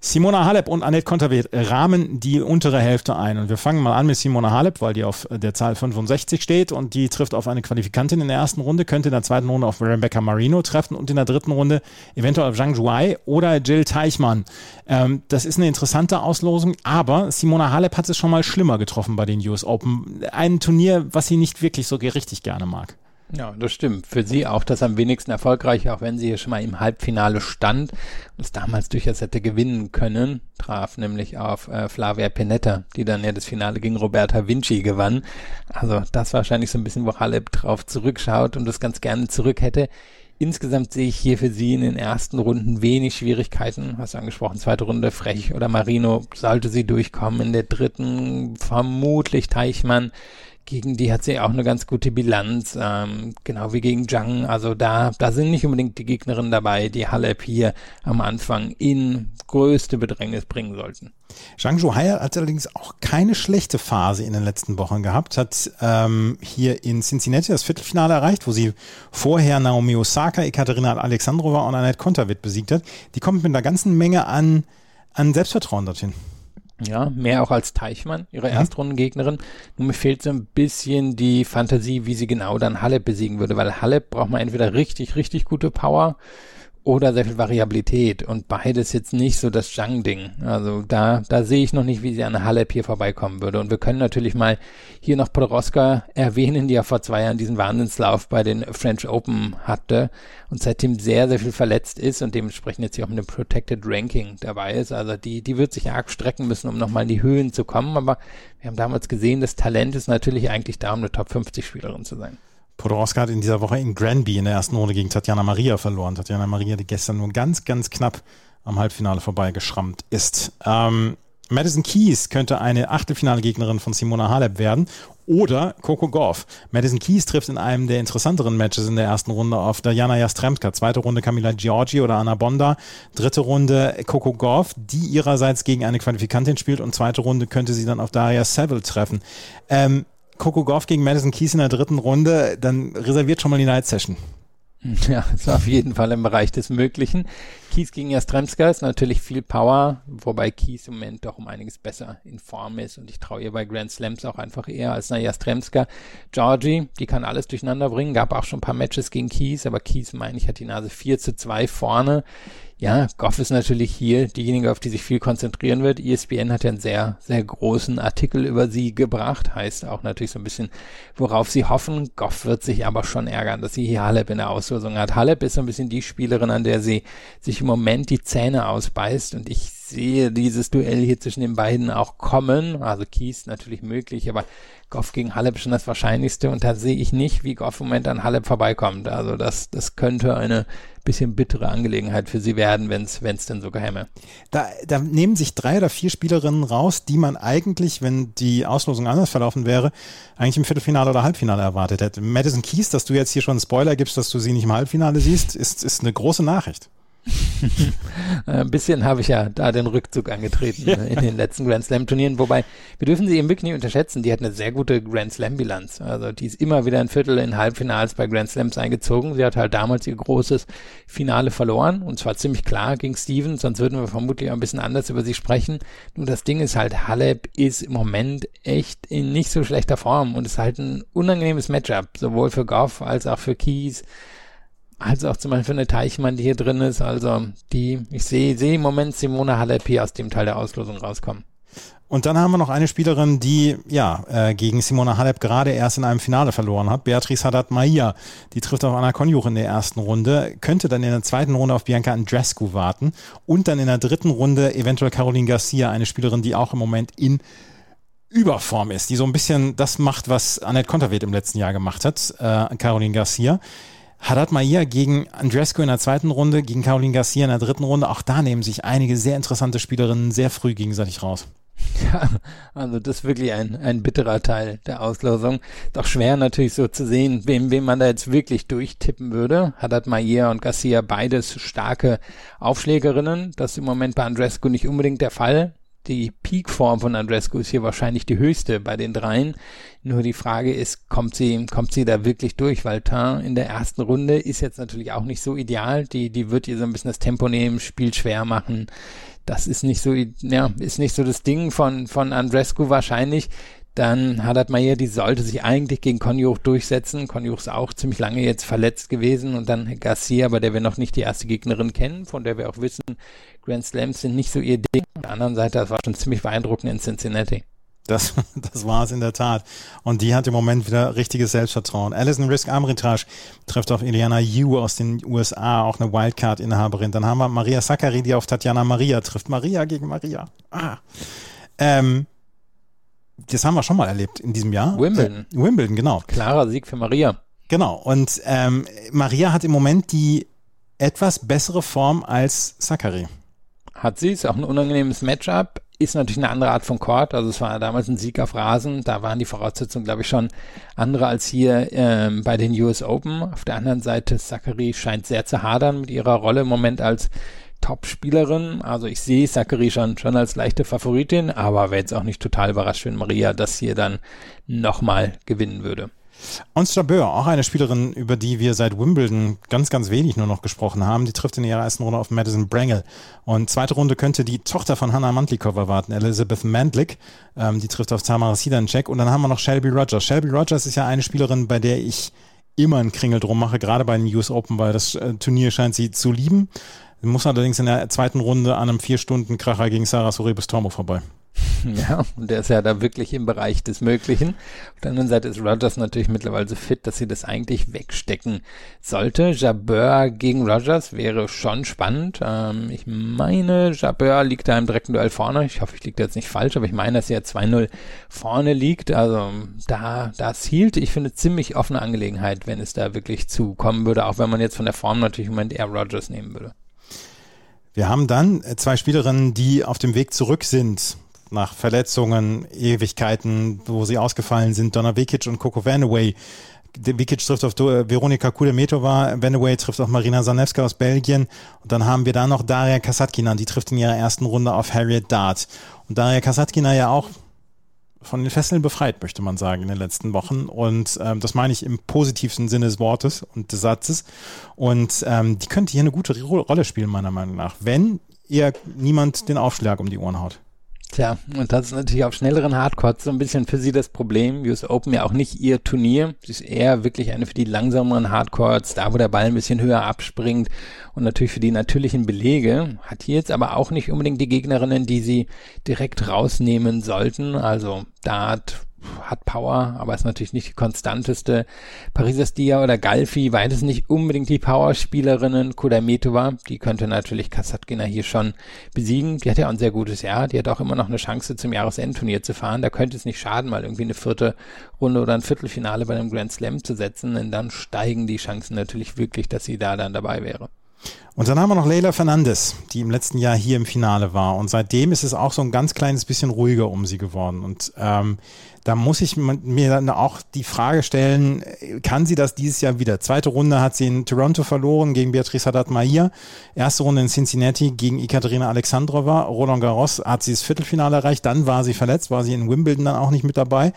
Simona Halep und Annette Konterweht rahmen die untere Hälfte ein. Und wir fangen mal an mit Simona Halep, weil die auf der Zahl 65 steht und die trifft auf eine Qualifikantin in der ersten Runde, könnte in der zweiten Runde auf Rebecca Marino treffen und in der dritten Runde eventuell auf Zhang Zhuai oder Jill Teichmann. Ähm, das ist eine interessante Auslosung, aber Simona Halep hat es schon mal schlimmer getroffen bei den US Open. Ein Turnier, was sie nicht wirklich so richtig gerne mag. Ja, das stimmt. Für sie auch das am wenigsten erfolgreich, auch wenn sie hier schon mal im Halbfinale stand und es damals durchaus hätte gewinnen können, traf nämlich auf äh, Flavia Penetta, die dann ja das Finale gegen Roberta Vinci gewann. Also das wahrscheinlich so ein bisschen, wo Halep drauf zurückschaut und das ganz gerne zurück hätte. Insgesamt sehe ich hier für sie in den ersten Runden wenig Schwierigkeiten. Hast du angesprochen, zweite Runde Frech oder Marino sollte sie durchkommen. In der dritten vermutlich Teichmann gegen die hat sie auch eine ganz gute Bilanz, ähm, genau wie gegen Zhang. Also da, da sind nicht unbedingt die Gegnerinnen dabei, die Halep hier am Anfang in größte Bedrängnis bringen sollten. Zhang Zhuhai hat allerdings auch keine schlechte Phase in den letzten Wochen gehabt, hat ähm, hier in Cincinnati das Viertelfinale erreicht, wo sie vorher Naomi Osaka, Ekaterina Alexandrova und Annette Kontaveit besiegt hat. Die kommt mit einer ganzen Menge an, an Selbstvertrauen dorthin. Ja, mehr auch als Teichmann, ihre Erstrundengegnerin. Nur mir fehlt so ein bisschen die Fantasie, wie sie genau dann Halep besiegen würde, weil Halep braucht man entweder richtig, richtig gute Power oder sehr viel Variabilität und beides jetzt nicht so das Zhang-Ding. Also da, da sehe ich noch nicht, wie sie an Halep hier vorbeikommen würde. Und wir können natürlich mal hier noch Podoroska erwähnen, die ja vor zwei Jahren diesen Wahnsinnslauf bei den French Open hatte und seitdem sehr, sehr viel verletzt ist und dementsprechend jetzt hier auch mit einem Protected Ranking dabei ist. Also die, die wird sich arg strecken müssen, um nochmal in die Höhen zu kommen. Aber wir haben damals gesehen, das Talent ist natürlich eigentlich da, um eine Top 50 Spielerin zu sein. Podoroska hat in dieser Woche in Granby in der ersten Runde gegen Tatjana Maria verloren. Tatjana Maria, die gestern nur ganz, ganz knapp am Halbfinale vorbeigeschrammt ist. Ähm, Madison Keys könnte eine Achtelfinale-Gegnerin von Simona Halep werden oder Coco Gauff. Madison Keys trifft in einem der interessanteren Matches in der ersten Runde auf Diana Jastremska. Zweite Runde Camila Giorgi oder Anna Bonda. Dritte Runde Coco Gauff, die ihrerseits gegen eine Qualifikantin spielt und zweite Runde könnte sie dann auf Daria Seville treffen. Ähm, Coco Goff gegen Madison Keys in der dritten Runde, dann reserviert schon mal die Night Session. Ja, ist auf jeden Fall im Bereich des Möglichen. Kies gegen Jastremska ist natürlich viel Power, wobei Kies im Moment doch um einiges besser in Form ist und ich traue ihr bei Grand Slams auch einfach eher als einer Jastremska. Georgie, die kann alles durcheinander bringen, gab auch schon ein paar Matches gegen Kies, aber Kies, meine ich, hat die Nase 4 zu 2 vorne. Ja, Goff ist natürlich hier diejenige, auf die sich viel konzentrieren wird. ESPN hat ja einen sehr, sehr großen Artikel über sie gebracht. Heißt auch natürlich so ein bisschen, worauf sie hoffen. Goff wird sich aber schon ärgern, dass sie hier Halep in der Auslosung hat. Halep ist so ein bisschen die Spielerin, an der sie sich im Moment die Zähne ausbeißt. Und ich sehe dieses Duell hier zwischen den beiden auch kommen. Also Kies natürlich möglich, aber Goff gegen Halep schon das Wahrscheinlichste und da sehe ich nicht, wie Goff im Moment an Halep vorbeikommt. Also das, das könnte eine bisschen bittere Angelegenheit für sie werden, wenn es denn so geheime. Da, da nehmen sich drei oder vier Spielerinnen raus, die man eigentlich, wenn die Auslosung anders verlaufen wäre, eigentlich im Viertelfinale oder Halbfinale erwartet hätte. Madison Keys, dass du jetzt hier schon einen Spoiler gibst, dass du sie nicht im Halbfinale siehst, ist, ist eine große Nachricht. Ein bisschen habe ich ja da den Rückzug angetreten ja. in den letzten Grand Slam Turnieren, wobei wir dürfen sie eben wirklich nicht unterschätzen. Die hat eine sehr gute Grand Slam Bilanz. Also die ist immer wieder ein Viertel in Halbfinals bei Grand Slams eingezogen. Sie hat halt damals ihr großes Finale verloren und zwar ziemlich klar gegen Steven, sonst würden wir vermutlich auch ein bisschen anders über sie sprechen. Nur das Ding ist halt, Halep ist im Moment echt in nicht so schlechter Form und ist halt ein unangenehmes Matchup, sowohl für Goff als auch für Keys als auch zum Beispiel eine Teichmann, die hier drin ist. Also die, ich sehe, sehe im Moment Simone Halep hier aus dem Teil der Auslosung rauskommen. Und dann haben wir noch eine Spielerin, die ja äh, gegen Simona Halep gerade erst in einem Finale verloren hat. Beatrice Haddad Maia. Die trifft auf Anna Konjuch in der ersten Runde, könnte dann in der zweiten Runde auf Bianca Andrescu warten und dann in der dritten Runde eventuell Caroline Garcia, eine Spielerin, die auch im Moment in Überform ist, die so ein bisschen das macht, was Annette Konterweht im letzten Jahr gemacht hat, äh, Caroline Garcia. Haddad Maia gegen Andrescu in der zweiten Runde, gegen Caroline Garcia in der dritten Runde. Auch da nehmen sich einige sehr interessante Spielerinnen sehr früh gegenseitig raus. Ja, also das ist wirklich ein, ein bitterer Teil der Auslosung. Doch schwer natürlich so zu sehen, wem, wem man da jetzt wirklich durchtippen würde. Haddad Maia und Garcia beides starke Aufschlägerinnen. Das ist im Moment bei Andrescu nicht unbedingt der Fall die Peakform von Andrescu ist hier wahrscheinlich die höchste bei den dreien. Nur die Frage ist, kommt sie, kommt sie da wirklich durch? Weil Tain in der ersten Runde ist jetzt natürlich auch nicht so ideal. Die, die wird ihr so ein bisschen das Tempo nehmen, Spiel schwer machen. Das ist nicht so, ja, ist nicht so das Ding von, von Andrescu wahrscheinlich. Dann Haddad Mayer, die sollte sich eigentlich gegen Konjuch durchsetzen. Konjuch ist auch ziemlich lange jetzt verletzt gewesen. Und dann Garcia, bei der wir noch nicht die erste Gegnerin kennen, von der wir auch wissen, Grand Slams sind nicht so ihr Ding. Auf der anderen Seite, das war schon ziemlich beeindruckend in Cincinnati. Das, das war es in der Tat. Und die hat im Moment wieder richtiges Selbstvertrauen. Alison Risk Armitage trifft auf Eliana Yu aus den USA, auch eine Wildcard-Inhaberin. Dann haben wir Maria Sakkari, die auf Tatjana Maria trifft. Maria gegen Maria. Ah. Ähm, das haben wir schon mal erlebt in diesem Jahr. Wimbledon. Äh, Wimbledon, genau. Klarer Sieg für Maria. Genau. Und ähm, Maria hat im Moment die etwas bessere Form als Zachary. Hat sie, ist auch ein unangenehmes Matchup. ist natürlich eine andere Art von Court. Also es war damals ein Sieg auf Rasen. Da waren die Voraussetzungen, glaube ich, schon andere als hier ähm, bei den US Open. Auf der anderen Seite, Zachary scheint sehr zu hadern mit ihrer Rolle im Moment als Top-Spielerin. Also ich sehe Zachary schon, schon als leichte Favoritin, aber wäre jetzt auch nicht total überrascht, wenn Maria das hier dann nochmal gewinnen würde. Ons Jabeur, auch eine Spielerin, über die wir seit Wimbledon ganz, ganz wenig nur noch gesprochen haben. Die trifft in ihrer ersten Runde auf Madison Brangle. Und zweite Runde könnte die Tochter von Hannah Mantlikova warten, Elizabeth Mandlik. Ähm, die trifft auf Tamara Sidancek. Und dann haben wir noch Shelby Rogers. Shelby Rogers ist ja eine Spielerin, bei der ich immer einen Kringel drum mache, gerade bei den US Open, weil das äh, Turnier scheint sie zu lieben. Muss allerdings in der zweiten Runde an einem Vier-Stunden-Kracher gegen Sarah Soribus Tormo vorbei. Ja, und der ist ja da wirklich im Bereich des Möglichen. Auf der anderen Seite ist Rogers natürlich mittlerweile so fit, dass sie das eigentlich wegstecken sollte. Jabeur gegen Rogers wäre schon spannend. Ähm, ich meine, Jabeur liegt da im direkten Duell vorne. Ich hoffe, ich liege da jetzt nicht falsch, aber ich meine, dass er 2-0 vorne liegt. Also da, das hielt, ich finde, ziemlich offene Angelegenheit, wenn es da wirklich zu kommen würde, auch wenn man jetzt von der Form natürlich im Moment eher Rogers nehmen würde. Wir haben dann zwei Spielerinnen, die auf dem Weg zurück sind nach Verletzungen, Ewigkeiten, wo sie ausgefallen sind, Donna Vikic und Coco Vanaway. Vikic trifft auf Veronika Kudemetova, Vanaway trifft auf Marina Zanevska aus Belgien und dann haben wir da noch Daria Kasatkina, die trifft in ihrer ersten Runde auf Harriet Dart. Und Daria Kasatkina ja auch von den Fesseln befreit, möchte man sagen, in den letzten Wochen. Und ähm, das meine ich im positivsten Sinne des Wortes und des Satzes. Und ähm, die könnte hier eine gute Rolle spielen, meiner Meinung nach, wenn ihr niemand den Aufschlag um die Ohren haut. Tja, und das ist natürlich auf schnelleren Hardcourts so ein bisschen für sie das Problem. US Open ja auch nicht ihr Turnier. Sie ist eher wirklich eine für die langsameren Hardcourts, da wo der Ball ein bisschen höher abspringt und natürlich für die natürlichen Belege. Hat hier jetzt aber auch nicht unbedingt die Gegnerinnen, die sie direkt rausnehmen sollten. Also Dart, hat Power, aber ist natürlich nicht die konstanteste. Pariser Stia oder Galfi, beides nicht unbedingt die Powerspielerinnen. Kudametova, die könnte natürlich Kasatkina hier schon besiegen. Die hat ja auch ein sehr gutes Jahr. Die hat auch immer noch eine Chance zum Jahresendturnier zu fahren. Da könnte es nicht schaden, mal irgendwie eine vierte Runde oder ein Viertelfinale bei einem Grand Slam zu setzen, denn dann steigen die Chancen natürlich wirklich, dass sie da dann dabei wäre. Und dann haben wir noch Leila Fernandes, die im letzten Jahr hier im Finale war. Und seitdem ist es auch so ein ganz kleines bisschen ruhiger um sie geworden. Und ähm, da muss ich mir dann auch die Frage stellen, kann sie das dieses Jahr wieder? Zweite Runde hat sie in Toronto verloren gegen Beatrice Haddad-Mahir. Erste Runde in Cincinnati gegen Ekaterina Alexandrova. Roland Garros hat sie das Viertelfinale erreicht. Dann war sie verletzt, war sie in Wimbledon dann auch nicht mit dabei.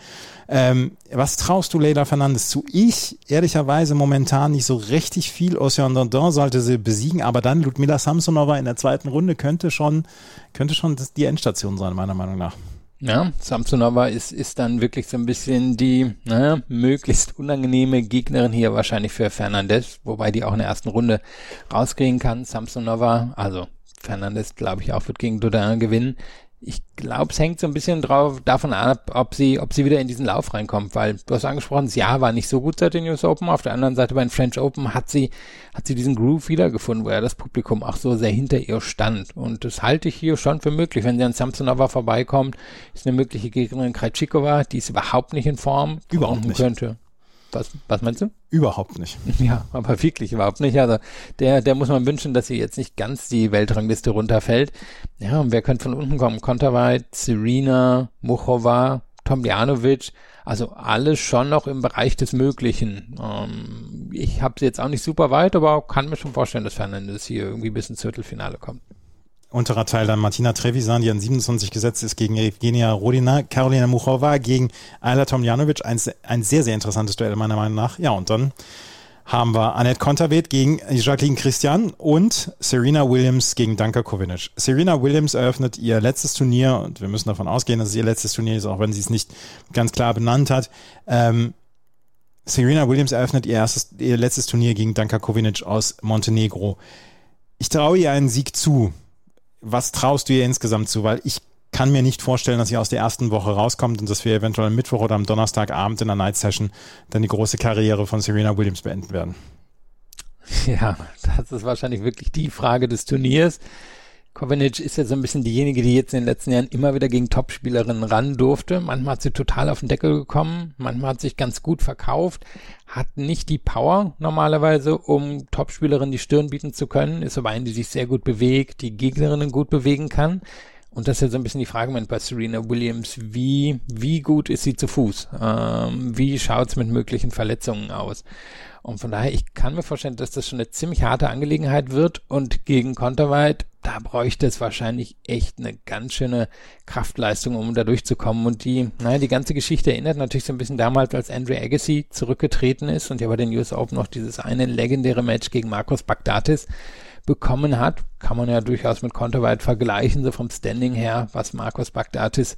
Ähm, was traust du Leila Fernandes zu? Ich, ehrlicherweise, momentan nicht so richtig viel. Ocean Dondon sollte sie besiegen, aber dann Ludmila Samsonova in der zweiten Runde könnte schon, könnte schon die Endstation sein, meiner Meinung nach. Ja, Samsonova ist, ist dann wirklich so ein bisschen die naja, möglichst unangenehme Gegnerin hier wahrscheinlich für Fernandez, wobei die auch in der ersten Runde rauskriegen kann. Samsonova, also Fernandez, glaube ich, auch wird gegen Dodin gewinnen ich glaube, es hängt so ein bisschen drauf davon ab, ob sie, ob sie wieder in diesen Lauf reinkommt, weil du hast angesprochen, das Jahr war nicht so gut seit den US Open. Auf der anderen Seite bei den French Open hat sie, hat sie diesen Groove wiedergefunden, wo ja das Publikum auch so sehr hinter ihr stand. Und das halte ich hier schon für möglich. Wenn sie an Samsonova vorbeikommt, ist eine mögliche Gegnerin Krajcikova, die ist überhaupt nicht in Form. Überhaupt nicht. Könnte. Was, was meinst du? Überhaupt nicht. Ja, aber wirklich überhaupt nicht. Also der, der muss man wünschen, dass sie jetzt nicht ganz die Weltrangliste runterfällt. Ja, und wer könnte von unten kommen? Konterweit, Serena, Muchova, Tomljanovic, also alles schon noch im Bereich des Möglichen. Ähm, ich habe sie jetzt auch nicht super weit, aber kann mir schon vorstellen, dass Fernandes hier irgendwie bis ins Viertelfinale kommt unterer Teil dann Martina Trevisan, die an 27 gesetzt ist, gegen Evgenia Rodina, Karolina Muchova gegen Ayla Tomljanovic. Ein, ein sehr, sehr interessantes Duell meiner Meinung nach. Ja, und dann haben wir Annette Konterweht gegen Jacqueline Christian und Serena Williams gegen Danka Kovinic. Serena Williams eröffnet ihr letztes Turnier und wir müssen davon ausgehen, dass es ihr letztes Turnier ist, auch wenn sie es nicht ganz klar benannt hat. Ähm, Serena Williams eröffnet ihr erstes, ihr letztes Turnier gegen Danka Kovinic aus Montenegro. Ich traue ihr einen Sieg zu was traust du ihr insgesamt zu? Weil ich kann mir nicht vorstellen, dass sie aus der ersten Woche rauskommt und dass wir eventuell am Mittwoch oder am Donnerstagabend in der Night Session dann die große Karriere von Serena Williams beenden werden. Ja, das ist wahrscheinlich wirklich die Frage des Turniers. Kovanic ist ja so ein bisschen diejenige, die jetzt in den letzten Jahren immer wieder gegen Topspielerinnen ran durfte. Manchmal hat sie total auf den Deckel gekommen, manchmal hat sich ganz gut verkauft, hat nicht die Power normalerweise, um Topspielerinnen die Stirn bieten zu können, ist aber eine, die sich sehr gut bewegt, die Gegnerinnen gut bewegen kann. Und das ist ja so ein bisschen die Frage bei Serena Williams, wie, wie gut ist sie zu Fuß? Ähm, wie schaut's mit möglichen Verletzungen aus? Und von daher, ich kann mir vorstellen, dass das schon eine ziemlich harte Angelegenheit wird und gegen Konterweit, da bräuchte es wahrscheinlich echt eine ganz schöne Kraftleistung, um da durchzukommen. Und die, naja, die ganze Geschichte erinnert natürlich so ein bisschen damals, als Andre Agassi zurückgetreten ist und ja bei den US Open noch dieses eine legendäre Match gegen Marcos Bagdatis bekommen hat. Kann man ja durchaus mit Konterweit vergleichen, so vom Standing her, was Marcos Bagdatis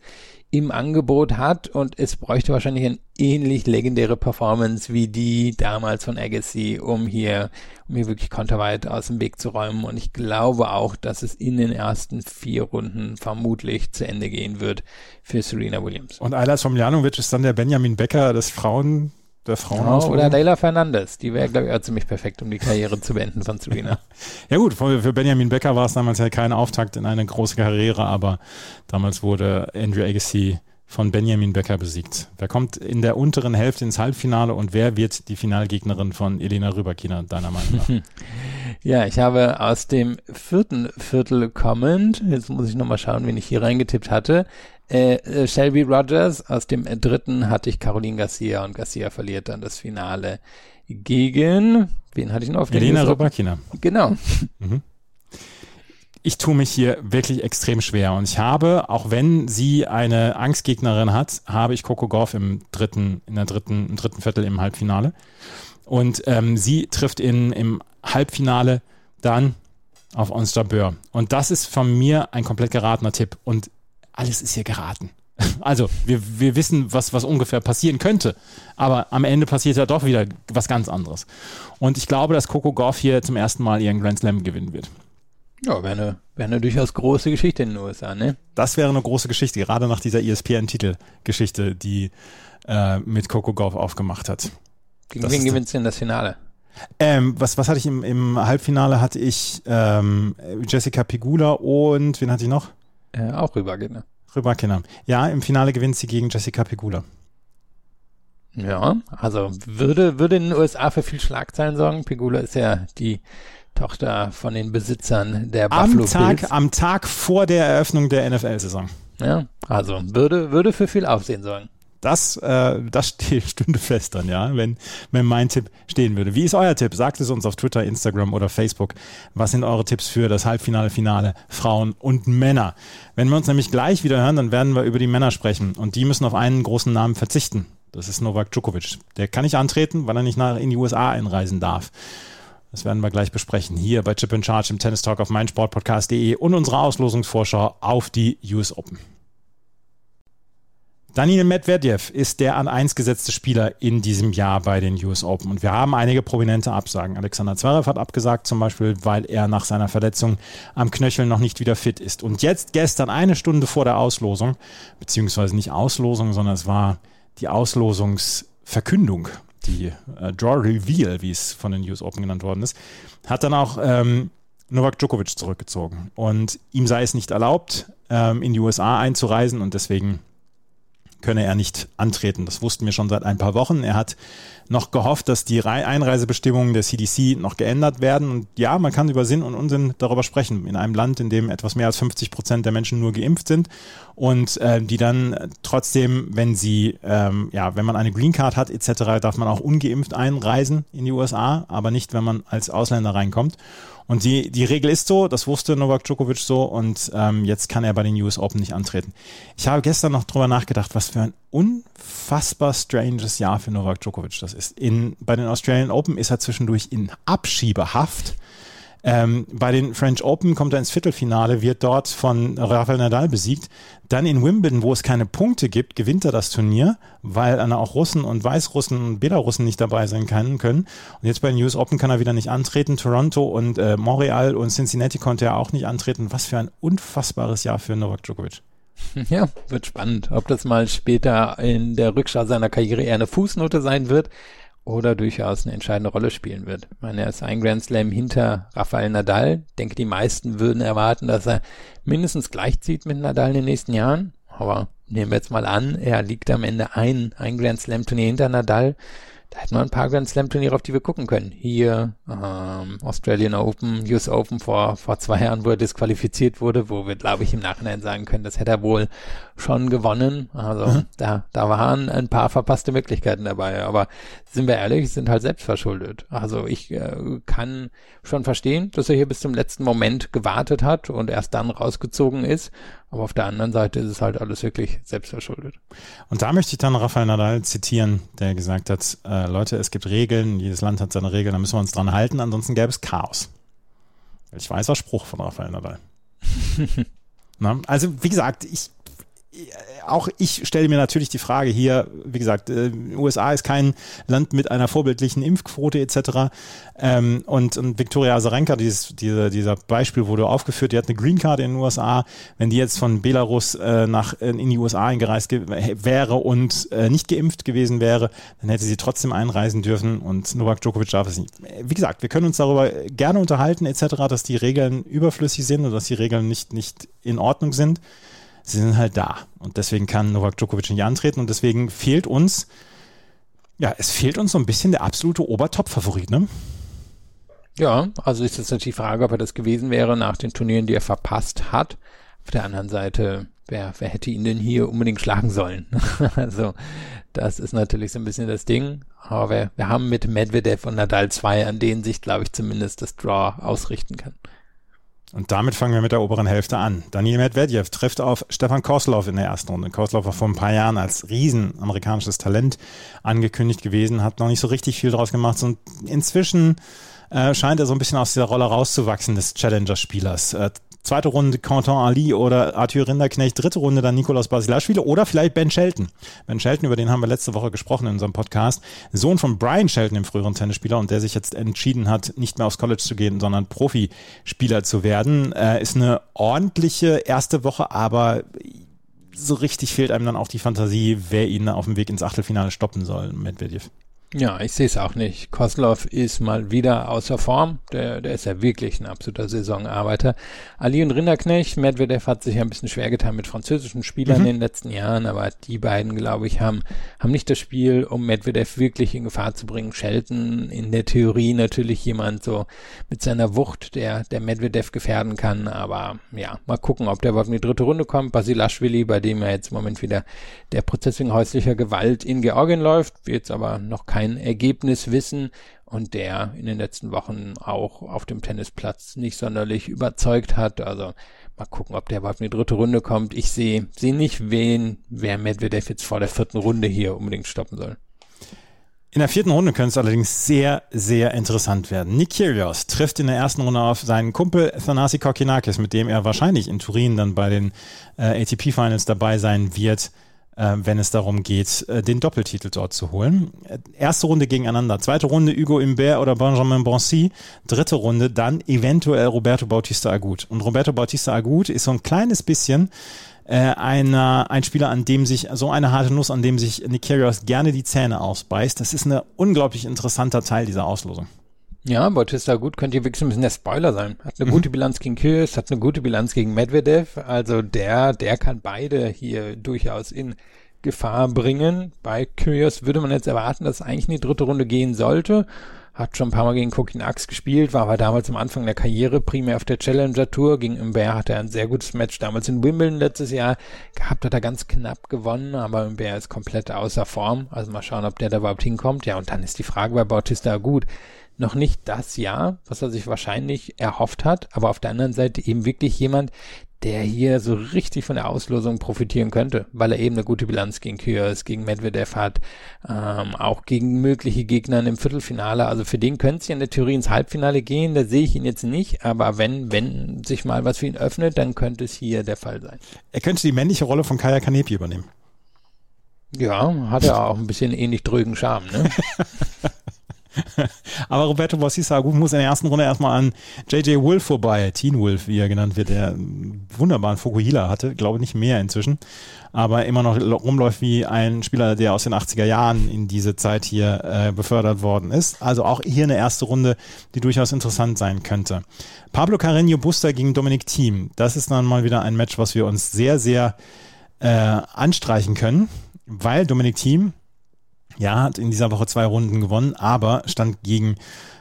im Angebot hat und es bräuchte wahrscheinlich eine ähnlich legendäre Performance wie die damals von Agassi, um hier, um hier wirklich konterweit aus dem Weg zu räumen. Und ich glaube auch, dass es in den ersten vier Runden vermutlich zu Ende gehen wird für Serena Williams. Und Ayla Somljanovic ist dann der Benjamin Becker des Frauen der Frauen oh, Oder Leila Fernandes. Die wäre, glaube ich, auch ziemlich perfekt, um die Karriere zu beenden von Serena. ja gut, für, für Benjamin Becker war es damals ja kein Auftakt in eine große Karriere, aber damals wurde Andrew Agassi von Benjamin Becker besiegt. Wer kommt in der unteren Hälfte ins Halbfinale und wer wird die Finalgegnerin von Elena Rybakina, deiner Meinung nach? ja, ich habe aus dem vierten Viertel kommend, jetzt muss ich nochmal schauen, wen ich hier reingetippt hatte, äh, äh, Shelby Rogers, aus dem dritten hatte ich Caroline Garcia und Garcia verliert dann das Finale gegen, wen hatte ich noch auf dem Elena Rybakina. Genau. Mhm ich tue mich hier wirklich extrem schwer. Und ich habe, auch wenn sie eine Angstgegnerin hat, habe ich Coco Goff im dritten, in der dritten, im dritten Viertel im Halbfinale. Und ähm, sie trifft in, im Halbfinale dann auf Ons Jabeur. Und das ist von mir ein komplett geratener Tipp. Und alles ist hier geraten. Also, wir, wir wissen, was, was ungefähr passieren könnte. Aber am Ende passiert ja doch wieder was ganz anderes. Und ich glaube, dass Coco Goff hier zum ersten Mal ihren Grand Slam gewinnen wird. Ja, wäre eine, wäre eine durchaus große Geschichte in den USA, ne? Das wäre eine große Geschichte, gerade nach dieser ESPN-Titelgeschichte, die äh, mit Coco Golf aufgemacht hat. Gegen wen gewinnt denn das Finale? Ähm, was, was hatte ich im, im Halbfinale? Hatte ich ähm, Jessica Pigula und wen hatte ich noch? Äh, auch Rüberkinder. Rüberkinder. Ja, im Finale gewinnt sie gegen Jessica Pigula. Ja, also würde, würde in den USA für viel Schlagzeilen sorgen. Pegula ist ja die Tochter von den Besitzern der am Buffalo Tag, Bills. Am Tag vor der Eröffnung der NFL-Saison. Ja, also würde, würde für viel Aufsehen sorgen. Das, äh, das stünde fest dann, ja, wenn, wenn mein Tipp stehen würde. Wie ist euer Tipp? Sagt es uns auf Twitter, Instagram oder Facebook. Was sind eure Tipps für das Halbfinale, Finale Frauen und Männer? Wenn wir uns nämlich gleich wieder hören, dann werden wir über die Männer sprechen. Und die müssen auf einen großen Namen verzichten. Das ist Novak Djokovic. Der kann nicht antreten, weil er nicht nach in die USA einreisen darf. Das werden wir gleich besprechen. Hier bei Chip and Charge im Tennis Talk auf meinsportpodcast.de und unserer Auslosungsvorschau auf die US Open. Daniel Medvedev ist der an eins gesetzte Spieler in diesem Jahr bei den US Open. Und wir haben einige prominente Absagen. Alexander Zverev hat abgesagt, zum Beispiel, weil er nach seiner Verletzung am Knöchel noch nicht wieder fit ist. Und jetzt gestern, eine Stunde vor der Auslosung, beziehungsweise nicht Auslosung, sondern es war die Auslosungsverkündung die äh, Draw Reveal, wie es von den US Open genannt worden ist, hat dann auch ähm, Novak Djokovic zurückgezogen. Und ihm sei es nicht erlaubt, ähm, in die USA einzureisen und deswegen könne er nicht antreten. Das wussten wir schon seit ein paar Wochen. Er hat noch gehofft, dass die Einreisebestimmungen der CDC noch geändert werden. Und ja, man kann über Sinn und Unsinn darüber sprechen. In einem Land, in dem etwas mehr als 50 Prozent der Menschen nur geimpft sind und äh, die dann trotzdem, wenn sie, ähm, ja, wenn man eine Green Card hat etc., darf man auch ungeimpft einreisen in die USA, aber nicht, wenn man als Ausländer reinkommt. Und die, die Regel ist so, das wusste Novak Djokovic so und ähm, jetzt kann er bei den US Open nicht antreten. Ich habe gestern noch drüber nachgedacht, was für ein unfassbar stranges Jahr für Novak Djokovic das ist. In, bei den Australian Open ist er zwischendurch in Abschiebehaft ähm, bei den French Open kommt er ins Viertelfinale, wird dort von Rafael Nadal besiegt. Dann in Wimbledon, wo es keine Punkte gibt, gewinnt er das Turnier, weil dann auch Russen und Weißrussen und Belarussen nicht dabei sein können. Und jetzt bei den US Open kann er wieder nicht antreten. Toronto und äh, Montreal und Cincinnati konnte er auch nicht antreten. Was für ein unfassbares Jahr für Novak Djokovic. Ja, wird spannend, ob das mal später in der Rückschau seiner Karriere eher eine Fußnote sein wird oder durchaus eine entscheidende Rolle spielen wird. Ich meine, er ist ein Grand Slam hinter Rafael Nadal. Ich denke, die meisten würden erwarten, dass er mindestens gleichzieht mit Nadal in den nächsten Jahren. Aber nehmen wir jetzt mal an, er liegt am Ende ein, ein Grand Slam Turnier hinter Nadal. Da hätten wir ein paar Grand Slam Turniere, auf die wir gucken können. Hier, ähm, Australian Open, US Open vor, vor zwei Jahren, wo er disqualifiziert wurde, wo wir, glaube ich, im Nachhinein sagen können, das hätte er wohl schon gewonnen. Also mhm. da, da waren ein paar verpasste Möglichkeiten dabei. Aber sind wir ehrlich, sind halt selbst verschuldet. Also ich äh, kann schon verstehen, dass er hier bis zum letzten Moment gewartet hat und erst dann rausgezogen ist. Aber auf der anderen Seite ist es halt alles wirklich selbstverschuldet. Und da möchte ich dann Rafael Nadal zitieren, der gesagt hat, äh, Leute, es gibt Regeln, jedes Land hat seine Regeln, da müssen wir uns dran halten, ansonsten gäbe es Chaos. Ich weiß, was Spruch von Rafael Nadal. Na, also, wie gesagt, ich auch ich stelle mir natürlich die Frage hier, wie gesagt, äh, USA ist kein Land mit einer vorbildlichen Impfquote etc. Ähm, und, und Victoria Azarenka, dieses, diese, dieser Beispiel wurde aufgeführt, die hat eine Green Card in den USA. Wenn die jetzt von Belarus äh, nach, in die USA eingereist wäre und äh, nicht geimpft gewesen wäre, dann hätte sie trotzdem einreisen dürfen und Novak Djokovic darf es nicht. Wie gesagt, wir können uns darüber gerne unterhalten etc., dass die Regeln überflüssig sind oder dass die Regeln nicht, nicht in Ordnung sind sie sind halt da. Und deswegen kann Novak Djokovic nicht antreten und deswegen fehlt uns, ja, es fehlt uns so ein bisschen der absolute Obertop-Favorit, ne? Ja, also ist jetzt natürlich die Frage, ob er das gewesen wäre nach den Turnieren, die er verpasst hat. Auf der anderen Seite, wer, wer hätte ihn denn hier unbedingt schlagen sollen? also, das ist natürlich so ein bisschen das Ding. Aber wir, wir haben mit Medvedev und Nadal zwei, an denen sich, glaube ich, zumindest das Draw ausrichten kann. Und damit fangen wir mit der oberen Hälfte an. Daniel Medvedev trifft auf Stefan Koslov in der ersten Runde. Koslov war vor ein paar Jahren als riesen amerikanisches Talent angekündigt gewesen, hat noch nicht so richtig viel draus gemacht und inzwischen äh, scheint er so ein bisschen aus dieser Rolle rauszuwachsen des Challenger-Spielers. Äh, Zweite Runde Quentin Ali oder Arthur Rinderknecht. Dritte Runde dann Nikolaus Basilashvili oder vielleicht Ben Shelton. Ben Shelton, über den haben wir letzte Woche gesprochen in unserem Podcast. Sohn von Brian Shelton, dem früheren Tennisspieler und der sich jetzt entschieden hat, nicht mehr aufs College zu gehen, sondern Profispieler zu werden. Äh, ist eine ordentliche erste Woche, aber so richtig fehlt einem dann auch die Fantasie, wer ihn auf dem Weg ins Achtelfinale stoppen soll, Medvedev. Ja, ich sehe es auch nicht. Kozlov ist mal wieder außer Form. Der, der ist ja wirklich ein absoluter Saisonarbeiter. Ali und Rinderknecht, Medvedev hat sich ja ein bisschen schwer getan mit französischen Spielern mhm. in den letzten Jahren, aber die beiden, glaube ich, haben, haben nicht das Spiel, um Medvedev wirklich in Gefahr zu bringen. Shelton in der Theorie natürlich jemand so mit seiner Wucht, der, der Medvedev gefährden kann, aber ja, mal gucken, ob der überhaupt in die dritte Runde kommt. Basilashvili, bei dem ja jetzt im Moment wieder der Prozess wegen häuslicher Gewalt in Georgien läuft, wird jetzt aber noch kein kein Ergebnis wissen und der in den letzten Wochen auch auf dem Tennisplatz nicht sonderlich überzeugt hat. Also mal gucken, ob der überhaupt in die dritte Runde kommt. Ich sehe sehe nicht, wen, wer Medvedev jetzt vor der vierten Runde hier unbedingt stoppen soll. In der vierten Runde könnte es allerdings sehr, sehr interessant werden. Nick Kyrgios trifft in der ersten Runde auf seinen Kumpel Thanasi Kokinakis, mit dem er wahrscheinlich in Turin dann bei den äh, ATP-Finals dabei sein wird wenn es darum geht, äh, den Doppeltitel dort zu holen. Äh, erste Runde gegeneinander, zweite Runde Hugo Imbert oder Benjamin Bonsi, dritte Runde dann eventuell Roberto Bautista Agut. Und Roberto Bautista Agut ist so ein kleines bisschen äh, einer, ein Spieler, an dem sich, so eine harte Nuss, an dem sich Nick Kyrgios gerne die Zähne ausbeißt. Das ist ein unglaublich interessanter Teil dieser Auslosung. Ja, Bautista gut könnte wirklich ein bisschen der Spoiler sein. Hat eine mhm. gute Bilanz gegen Kyrgios, hat eine gute Bilanz gegen Medvedev. Also der, der kann beide hier durchaus in Gefahr bringen. Bei Kyrgios würde man jetzt erwarten, dass es eigentlich in die dritte Runde gehen sollte. Hat schon ein paar Mal gegen Kokin Ax gespielt, war aber damals am Anfang der Karriere primär auf der Challenger Tour. Gegen Imbert hat er ein sehr gutes Match damals in Wimbledon letztes Jahr gehabt, hat er ganz knapp gewonnen, aber Imbert ist komplett außer Form. Also mal schauen, ob der da überhaupt hinkommt. Ja, und dann ist die Frage bei Bautista gut noch nicht das Jahr, was er sich wahrscheinlich erhofft hat, aber auf der anderen Seite eben wirklich jemand, der hier so richtig von der Auslosung profitieren könnte, weil er eben eine gute Bilanz gegen Kyrgios, gegen Medvedev hat, ähm, auch gegen mögliche Gegner im Viertelfinale. Also für den könnte es ja in der Theorie ins Halbfinale gehen, da sehe ich ihn jetzt nicht, aber wenn, wenn sich mal was für ihn öffnet, dann könnte es hier der Fall sein. Er könnte die männliche Rolle von Kaya Kanepi übernehmen. Ja, hat er auch ein bisschen ähnlich drögen Charme, ne? Aber Roberto Bautista Agut muss in der ersten Runde erstmal an JJ Wolf vorbei, Teen Wolf, wie er genannt wird, der wunderbaren Fukuhila hatte, glaube nicht mehr inzwischen, aber immer noch rumläuft wie ein Spieler, der aus den 80er Jahren in diese Zeit hier äh, befördert worden ist. Also auch hier eine erste Runde, die durchaus interessant sein könnte. Pablo Carreño Buster gegen Dominic Thiem. Das ist dann mal wieder ein Match, was wir uns sehr, sehr äh, anstreichen können, weil Dominic Thiem Ja, hat in dieser Woche zwei Runden gewonnen, aber stand gegen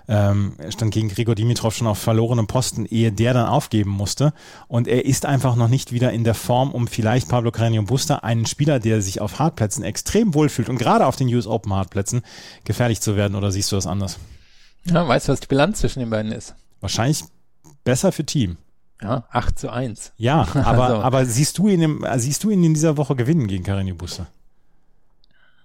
ähm, stand gegen Gregor Dimitrov schon auf verlorenem Posten, ehe der dann aufgeben musste. Und er ist einfach noch nicht wieder in der Form, um vielleicht Pablo Carreño Busta, einen Spieler, der sich auf Hartplätzen extrem wohlfühlt und gerade auf den US Open Hartplätzen gefährlich zu werden. Oder siehst du das anders? Ja, weißt du, was die Bilanz zwischen den beiden ist? Wahrscheinlich besser für Team. Ja, 8 zu 1. Ja, aber, also. aber siehst du ihn im, siehst du ihn in dieser Woche gewinnen gegen Carreño Busta?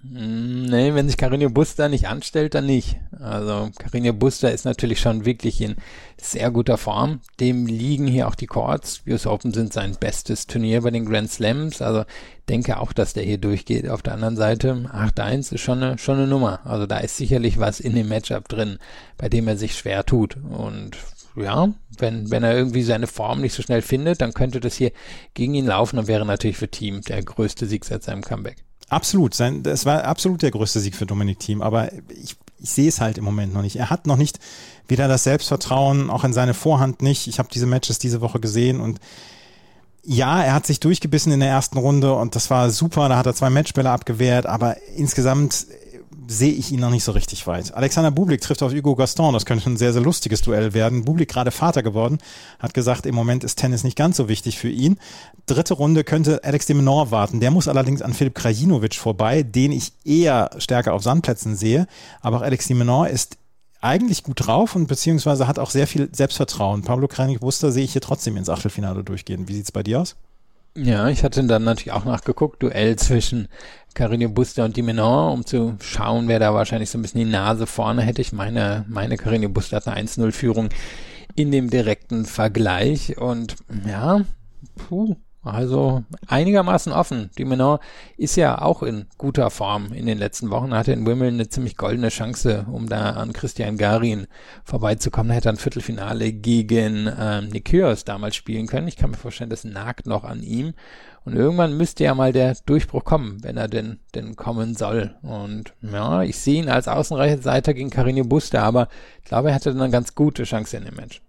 Hm, nee, wenn sich Carino Buster nicht anstellt, dann nicht. Also Carino Buster ist natürlich schon wirklich in sehr guter Form. Dem liegen hier auch die Chords. US Open sind sein bestes Turnier bei den Grand Slams. Also denke auch, dass der hier durchgeht. Auf der anderen Seite 8-1 ist schon eine, schon eine Nummer. Also da ist sicherlich was in dem Matchup drin, bei dem er sich schwer tut. Und ja, wenn, wenn er irgendwie seine Form nicht so schnell findet, dann könnte das hier gegen ihn laufen und wäre natürlich für Team der größte Sieg seit seinem Comeback. Absolut. Sein, das war absolut der größte Sieg für Dominik Thiem, aber ich, ich sehe es halt im Moment noch nicht. Er hat noch nicht wieder das Selbstvertrauen, auch in seine Vorhand nicht. Ich habe diese Matches diese Woche gesehen und ja, er hat sich durchgebissen in der ersten Runde und das war super. Da hat er zwei Matchbälle abgewehrt, aber insgesamt sehe ich ihn noch nicht so richtig weit. Alexander Bublik trifft auf Hugo Gaston. Das könnte ein sehr, sehr lustiges Duell werden. Bublik gerade Vater geworden, hat gesagt, im Moment ist Tennis nicht ganz so wichtig für ihn. Dritte Runde könnte Alex de Menor warten. Der muss allerdings an Filip Krajinovic vorbei, den ich eher stärker auf Sandplätzen sehe. Aber auch Alex de Menor ist eigentlich gut drauf und beziehungsweise hat auch sehr viel Selbstvertrauen. Pablo Kreinig Wuster sehe ich hier trotzdem ins Achtelfinale durchgehen. Wie sieht's bei dir aus? Ja, ich hatte dann natürlich auch nachgeguckt, Duell zwischen Carino Buster und Dimenon, um zu schauen, wer da wahrscheinlich so ein bisschen die Nase vorne hätte. Ich meine, meine Carino Buster hat eine 1-0-Führung in dem direkten Vergleich und ja, puh, also einigermaßen offen. Dimenon ist ja auch in guter Form in den letzten Wochen. Hatte in Wimbledon eine ziemlich goldene Chance, um da an Christian Garin vorbeizukommen. Er hätte ein Viertelfinale gegen ähm, Nikios damals spielen können. Ich kann mir vorstellen, das nagt noch an ihm. Und irgendwann müsste ja mal der Durchbruch kommen, wenn er denn, denn kommen soll. Und ja, ich sehe ihn als Außenseiter gegen Carino Buster, aber ich glaube, er hatte dann eine ganz gute Chance in dem Match.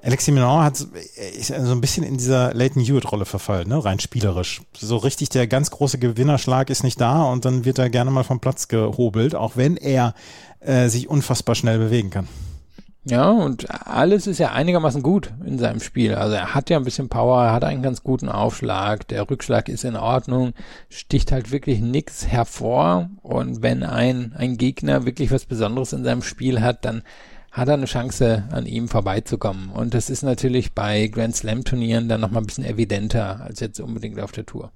Alexis Minon hat ist so ein bisschen in dieser Leighton Hewitt-Rolle verfallen, ne? rein spielerisch. So richtig der ganz große Gewinnerschlag ist nicht da und dann wird er gerne mal vom Platz gehobelt, auch wenn er äh, sich unfassbar schnell bewegen kann. Ja, und alles ist ja einigermaßen gut in seinem Spiel. Also er hat ja ein bisschen Power, er hat einen ganz guten Aufschlag, der Rückschlag ist in Ordnung, sticht halt wirklich nix hervor. Und wenn ein, ein Gegner wirklich was Besonderes in seinem Spiel hat, dann hat er eine Chance, an ihm vorbeizukommen. Und das ist natürlich bei Grand Slam Turnieren dann nochmal ein bisschen evidenter als jetzt unbedingt auf der Tour.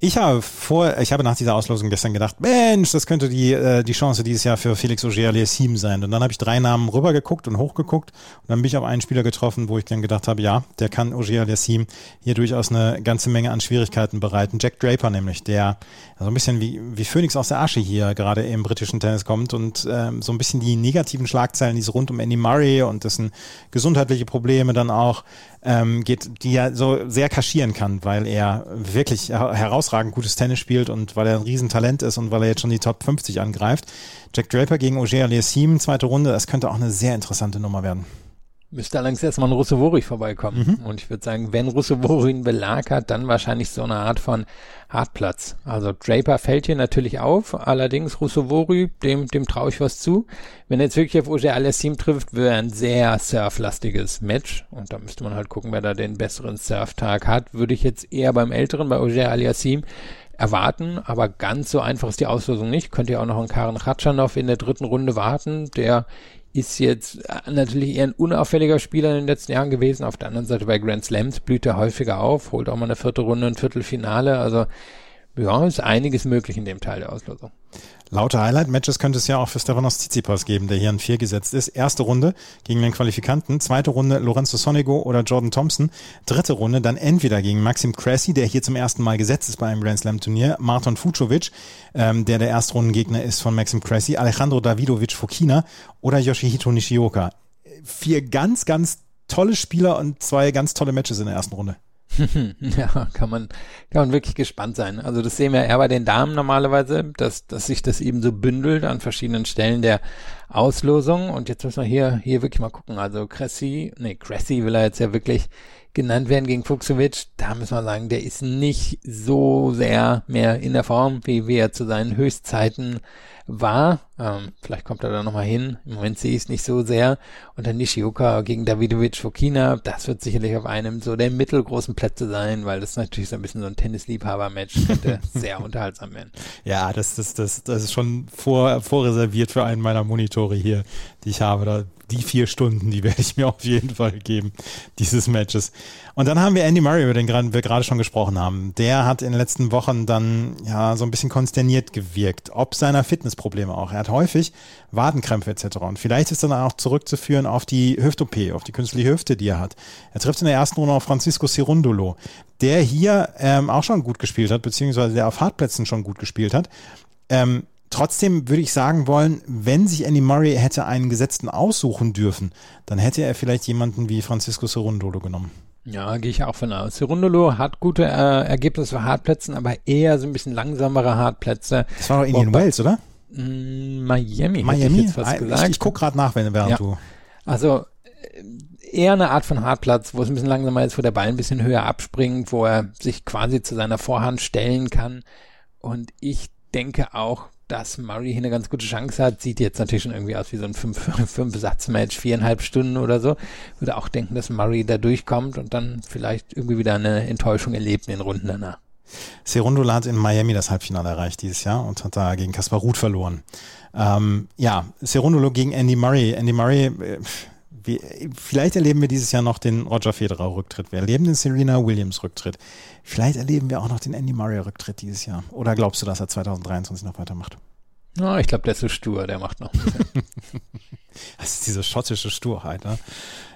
Ich habe vor, ich habe nach dieser Auslosung gestern gedacht, Mensch, das könnte die, äh, die Chance dieses Jahr für Felix Auger-Aliassime sein. Und dann habe ich drei Namen rübergeguckt und hochgeguckt und dann bin ich auf einen Spieler getroffen, wo ich dann gedacht habe, ja, der kann Auger-Aliassime hier durchaus eine ganze Menge an Schwierigkeiten bereiten. Jack Draper nämlich, der so ein bisschen wie, wie Phoenix aus der Asche hier gerade im britischen Tennis kommt und ähm, so ein bisschen die negativen Schlagzeilen, die es rund um Andy Murray und dessen gesundheitliche Probleme dann auch ähm, geht, die er so sehr kaschieren kann, weil er wirklich herausragend gutes Tennis spielt und weil er ein Riesentalent ist und weil er jetzt schon die Top 50 angreift. Jack Draper gegen Auger Aliassime, zweite Runde, das könnte auch eine sehr interessante Nummer werden. Müsste allerdings erstmal ein Russovori vorbeikommen. Mhm. Und ich würde sagen, wenn Russovori einen Belag hat, dann wahrscheinlich so eine Art von Hartplatz. Also Draper fällt hier natürlich auf, allerdings Russovori, dem, dem traue ich was zu. Wenn er jetzt wirklich auf Auger Aliassime trifft, wäre ein sehr surflastiges Match. Und da müsste man halt gucken, wer da den besseren Surftag hat. Würde ich jetzt eher beim älteren, bei Auger Aliassime erwarten, aber ganz so einfach ist die Auslosung nicht. Könnt ihr auch noch einen Karen Khatschanov in der dritten Runde warten, der ist jetzt äh, natürlich eher ein unauffälliger Spieler in den letzten Jahren gewesen. Auf der anderen Seite bei Grand Slams blüht er häufiger auf, holt auch mal eine vierte Runde, ein Viertelfinale. Also ja, ist einiges möglich in dem Teil der Auslosung. Lauter Highlight-Matches könnte es ja auch für Stefanos Tsitsipas geben, der hier in vier gesetzt ist. Erste Runde gegen den Qualifikanten, zweite Runde Lorenzo Sonego oder Jordan Thompson, dritte Runde dann entweder gegen Maxim Cressy, der hier zum ersten Mal gesetzt ist bei einem Grand Slam Turnier, Marton Fucovic, ähm, der der Erstrundengegner ist von Maxim Cressy, Alejandro Davidovic Fokina oder Yoshihito Nishioka. Vier ganz, ganz tolle Spieler und zwei ganz tolle Matches in der ersten Runde. ja, kann man, kann man wirklich gespannt sein. Also das sehen wir eher bei den Damen normalerweise, dass, dass sich das eben so bündelt an verschiedenen Stellen der Auslosung. Und jetzt müssen wir hier, hier wirklich mal gucken. Also Cressy, nee, Cressy will er jetzt ja wirklich genannt werden gegen Fuchsowitsch. Da müssen wir sagen, der ist nicht so sehr mehr in der Form, wie, wie er zu seinen Höchstzeiten war. Ähm, vielleicht kommt er da nochmal hin. Im Moment sehe ich es nicht so sehr. Und dann Nishioka gegen Davidovic Fokina, das wird sicherlich auf einem so der mittelgroßen Plätze sein, weil das natürlich so ein bisschen so ein Tennisliebhaber-Match könnte sehr unterhaltsam werden. Ja, das, das, das, das ist schon vor, vorreserviert für einen meiner Monitore hier, die ich habe. Da die vier Stunden, die werde ich mir auf jeden Fall geben, dieses Matches. Und dann haben wir Andy Murray, über den wir gerade schon gesprochen haben. Der hat in den letzten Wochen dann ja so ein bisschen konsterniert gewirkt, ob seiner Fitnessprobleme auch. Er hat häufig Wadenkrämpfe etc. Und vielleicht ist dann auch zurückzuführen auf die Hüft-OP, auf die künstliche Hüfte, die er hat. Er trifft in der ersten Runde auf Francisco Cirundolo, der hier ähm, auch schon gut gespielt hat, beziehungsweise der auf Hartplätzen schon gut gespielt hat. Ähm, Trotzdem würde ich sagen wollen, wenn sich Andy Murray hätte einen Gesetzten aussuchen dürfen, dann hätte er vielleicht jemanden wie Francisco Cerundolo genommen. Ja, gehe ich auch von aus. Cerundolo hat gute äh, Ergebnisse für Hartplätzen, aber eher so ein bisschen langsamere Hartplätze. Das war doch Indian Wells, oder? Mm, Miami. Miami? Ich, ah, ich, ich gucke gerade nach, wenn während ja. du. Also äh, eher eine Art von Hartplatz, wo es ein bisschen langsamer ist, wo der Ball ein bisschen höher abspringt, wo er sich quasi zu seiner Vorhand stellen kann. Und ich denke auch, dass Murray hier eine ganz gute Chance hat. Sieht jetzt natürlich schon irgendwie aus wie so ein Fünf-Satz-Match, viereinhalb Stunden oder so. Würde auch denken, dass Murray da durchkommt und dann vielleicht irgendwie wieder eine Enttäuschung erlebt in den Runden danach. Serundola hat in Miami das Halbfinale erreicht dieses Jahr und hat da gegen Kaspar Ruth verloren. Ähm, ja, Serundolo gegen Andy Murray. Andy Murray, äh, wie, vielleicht erleben wir dieses Jahr noch den Roger Federer Rücktritt. Wir erleben den Serena Williams Rücktritt. Vielleicht erleben wir auch noch den Andy Murray Rücktritt dieses Jahr. Oder glaubst du, dass er 2023 noch weitermacht? Ja, ich glaube, der ist so stur, der macht noch. das ist diese schottische Sturheit. Ne?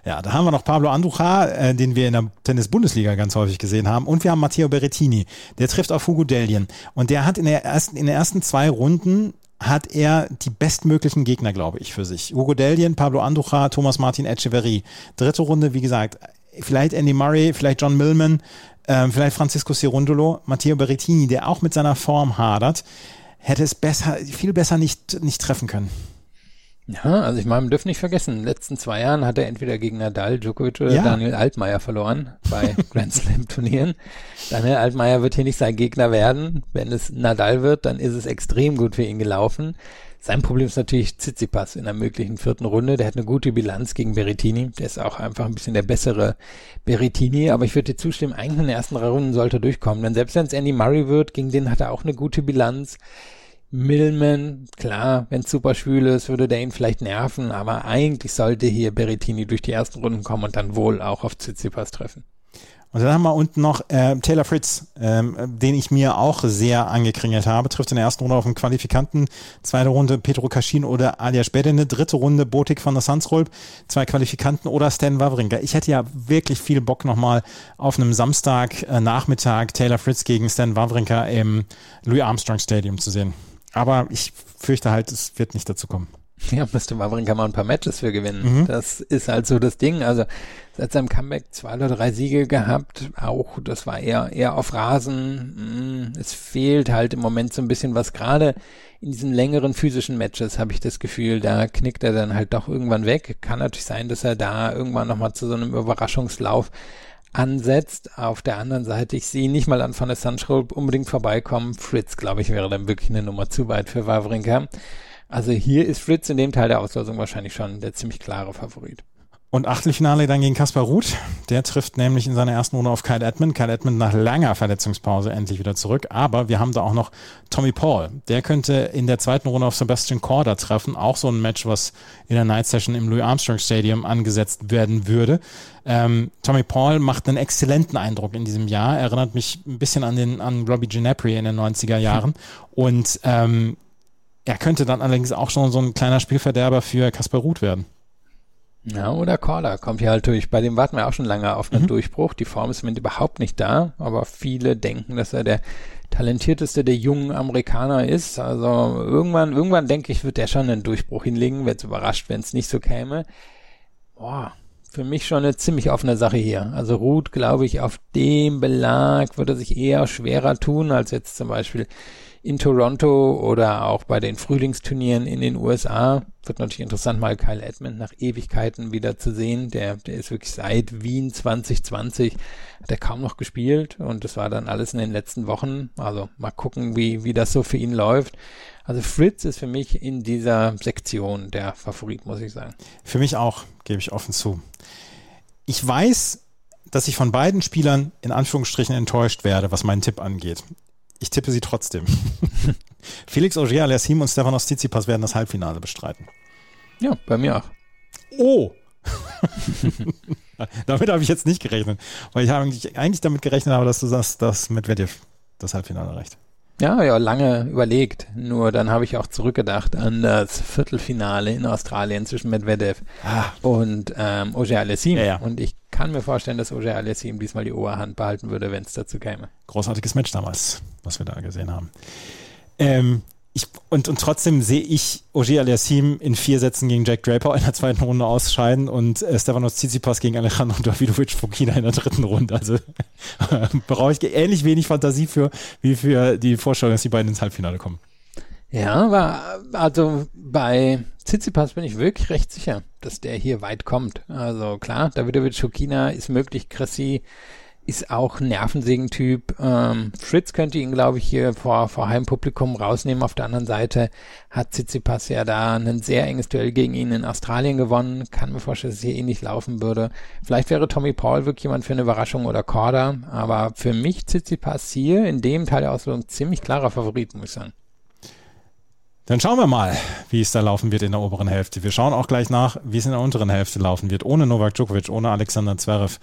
Ja, da haben wir noch Pablo Andujar, äh, den wir in der Tennis-Bundesliga ganz häufig gesehen haben. Und wir haben Matteo Berrettini, der trifft auf Hugo Dellien. Und der hat in, der ersten, in den ersten zwei Runden hat er die bestmöglichen Gegner, glaube ich, für sich. Hugo Dellien, Pablo Andujar, Thomas Martin Echeverry. Dritte Runde, wie gesagt, vielleicht Andy Murray, vielleicht John Millman, ähm, vielleicht Francisco Cirundolo, Matteo Berrettini, der auch mit seiner Form hadert, hätte es besser, viel besser nicht, nicht treffen können. Ja, also ich meine, man dürfen nicht vergessen, in den letzten zwei Jahren hat er entweder gegen Nadal, Djokovic oder ja. Daniel Altmaier verloren bei Grand Slam Turnieren. Daniel Altmaier wird hier nicht sein Gegner werden. Wenn es Nadal wird, dann ist es extrem gut für ihn gelaufen. Sein Problem ist natürlich Tsitsipas in der möglichen vierten Runde. Der hat eine gute Bilanz gegen Berrettini. Der ist auch einfach ein bisschen der bessere Berrettini. Aber ich würde dir zustimmen, eigentlich in den ersten drei Runden sollte er durchkommen. Denn selbst wenn es Andy Murray wird, gegen den hat er auch eine gute Bilanz. Millman, klar, wenn es super schwül ist, würde der ihn vielleicht nerven, aber eigentlich sollte hier Berrettini durch die ersten Runden kommen und dann wohl auch auf Tsitsipas treffen. Und dann haben wir unten noch äh, Taylor Fritz, ähm, den ich mir auch sehr angekringelt habe. Trifft in der ersten Runde auf den Qualifikanten. Zweite Runde Petro Kaschin oder Alias Bedene. Dritte Runde Botik von der Sansrolp. Zwei Qualifikanten oder Stan Wawrinka. Ich hätte ja wirklich viel Bock nochmal auf einem Samstag äh, Nachmittag Taylor Fritz gegen Stan Wawrinka im Louis Armstrong Stadium zu sehen. Aber ich fürchte halt, es wird nicht dazu kommen. Ja, müsste Wawrinka mal ein paar Matches für gewinnen. Mhm. Das ist halt so das Ding. Also seit seinem Comeback zwei oder drei Siege gehabt. Auch das war eher eher auf Rasen. Mm, es fehlt halt im Moment so ein bisschen was. Gerade in diesen längeren physischen Matches habe ich das Gefühl, da knickt er dann halt doch irgendwann weg. Kann natürlich sein, dass er da irgendwann nochmal zu so einem Überraschungslauf ansetzt. Auf der anderen Seite, ich sehe nicht mal an Van der Sandschulp unbedingt vorbeikommen. Fritz, glaube ich, wäre dann wirklich eine Nummer zu weit für Wawrinka. Also hier ist Fritz in dem Teil der Auslosung wahrscheinlich schon der ziemlich klare Favorit. Und Achtelfinale dann gegen Kaspar Ruth. Der trifft nämlich in seiner ersten Runde auf Kyle Edmund. Kyle Edmund nach langer Verletzungspause endlich wieder zurück. Aber wir haben da auch noch Tommy Paul. Der könnte in der zweiten Runde auf Sebastian Korda treffen. Auch so ein Match, was in der Night Session im Louis Armstrong Stadium angesetzt werden würde. Ähm, Tommy Paul macht einen exzellenten Eindruck in diesem Jahr. Erinnert mich ein bisschen an den an Robbie Ginepri in den 90er Jahren. Und ähm, er könnte dann allerdings auch schon so ein kleiner Spielverderber für Kaspar Ruth werden. Ja, oder Corda kommt hier halt durch. Bei dem warten wir auch schon lange auf einen mhm. Durchbruch. Die Form ist im Moment überhaupt nicht da, aber viele denken, dass er der talentierteste der jungen Amerikaner ist. Also irgendwann, irgendwann denke ich, wird der schon einen Durchbruch hinlegen. Wäre überrascht, wenn es nicht so käme. Boah, für mich schon eine ziemlich offene Sache hier. Also Ruth, glaube ich, auf dem Belag würde sich eher schwerer tun, als jetzt zum Beispiel in Toronto oder auch bei den Frühlingsturnieren in den USA. Wird natürlich interessant, mal Kyle Edmund nach Ewigkeiten wieder zu sehen. Der, der ist wirklich seit Wien 2020, hat er kaum noch gespielt und das war dann alles in den letzten Wochen. Also mal gucken, wie, wie das so für ihn läuft. Also Fritz ist für mich in dieser Sektion der Favorit, muss ich sagen. Für mich auch, gebe ich offen zu. Ich weiß, dass ich von beiden Spielern in Anführungsstrichen enttäuscht werde, was meinen Tipp angeht. Ich tippe sie trotzdem. Felix Auger Aliassim und Stefanos Tsitsipas werden das Halbfinale bestreiten. Ja, bei mir auch. Oh! damit habe ich jetzt nicht gerechnet, weil ich eigentlich, eigentlich damit gerechnet habe, dass du sagst, dass Medvedev das Halbfinale erreicht. Ja, ja, lange überlegt. Nur dann habe ich auch zurückgedacht an das Viertelfinale in Australien zwischen Medvedev ah. und ähm, Auger Aliassim. Ja, ja. Und ich kann mir vorstellen, dass Auger Aliassim diesmal die Oberhand behalten würde, wenn es dazu käme. Großartiges Match damals, was wir da gesehen haben. Ähm, ich, und, und trotzdem sehe ich Ogier Aliassim in vier Sätzen gegen Jack Draper in der zweiten Runde ausscheiden und äh, Stefanos Tsitsipas gegen Alejandro Davidovic Fokina in der dritten Runde. Also brauche ich ähnlich wenig Fantasie für, wie für die Vorstellung, dass die beiden ins Halbfinale kommen. Ja, aber also bei Tsitsipas bin ich wirklich recht sicher, dass der hier weit kommt. Also klar, Davidovic Fokina ist möglich, Cressy ist auch ein Nervensägen-Typ. Ähm, Fritz könnte ihn, glaube ich, hier vor, vor Heimpublikum rausnehmen. Auf der anderen Seite hat Tsitsipas ja da ein sehr enges Duell gegen ihn in Australien gewonnen. Kann mir vorstellen, dass es hier ähnlich laufen würde. Vielleicht wäre Tommy Paul wirklich jemand für eine Überraschung oder Korda. Aber für mich Tsitsipas hier in dem Teil der Auslosung ziemlich klarer Favorit, muss ich sagen. Dann schauen wir mal, wie es da laufen wird in der oberen Hälfte. Wir schauen auch gleich nach, wie es in der unteren Hälfte laufen wird. Ohne Novak Djokovic, ohne Alexander Zverev.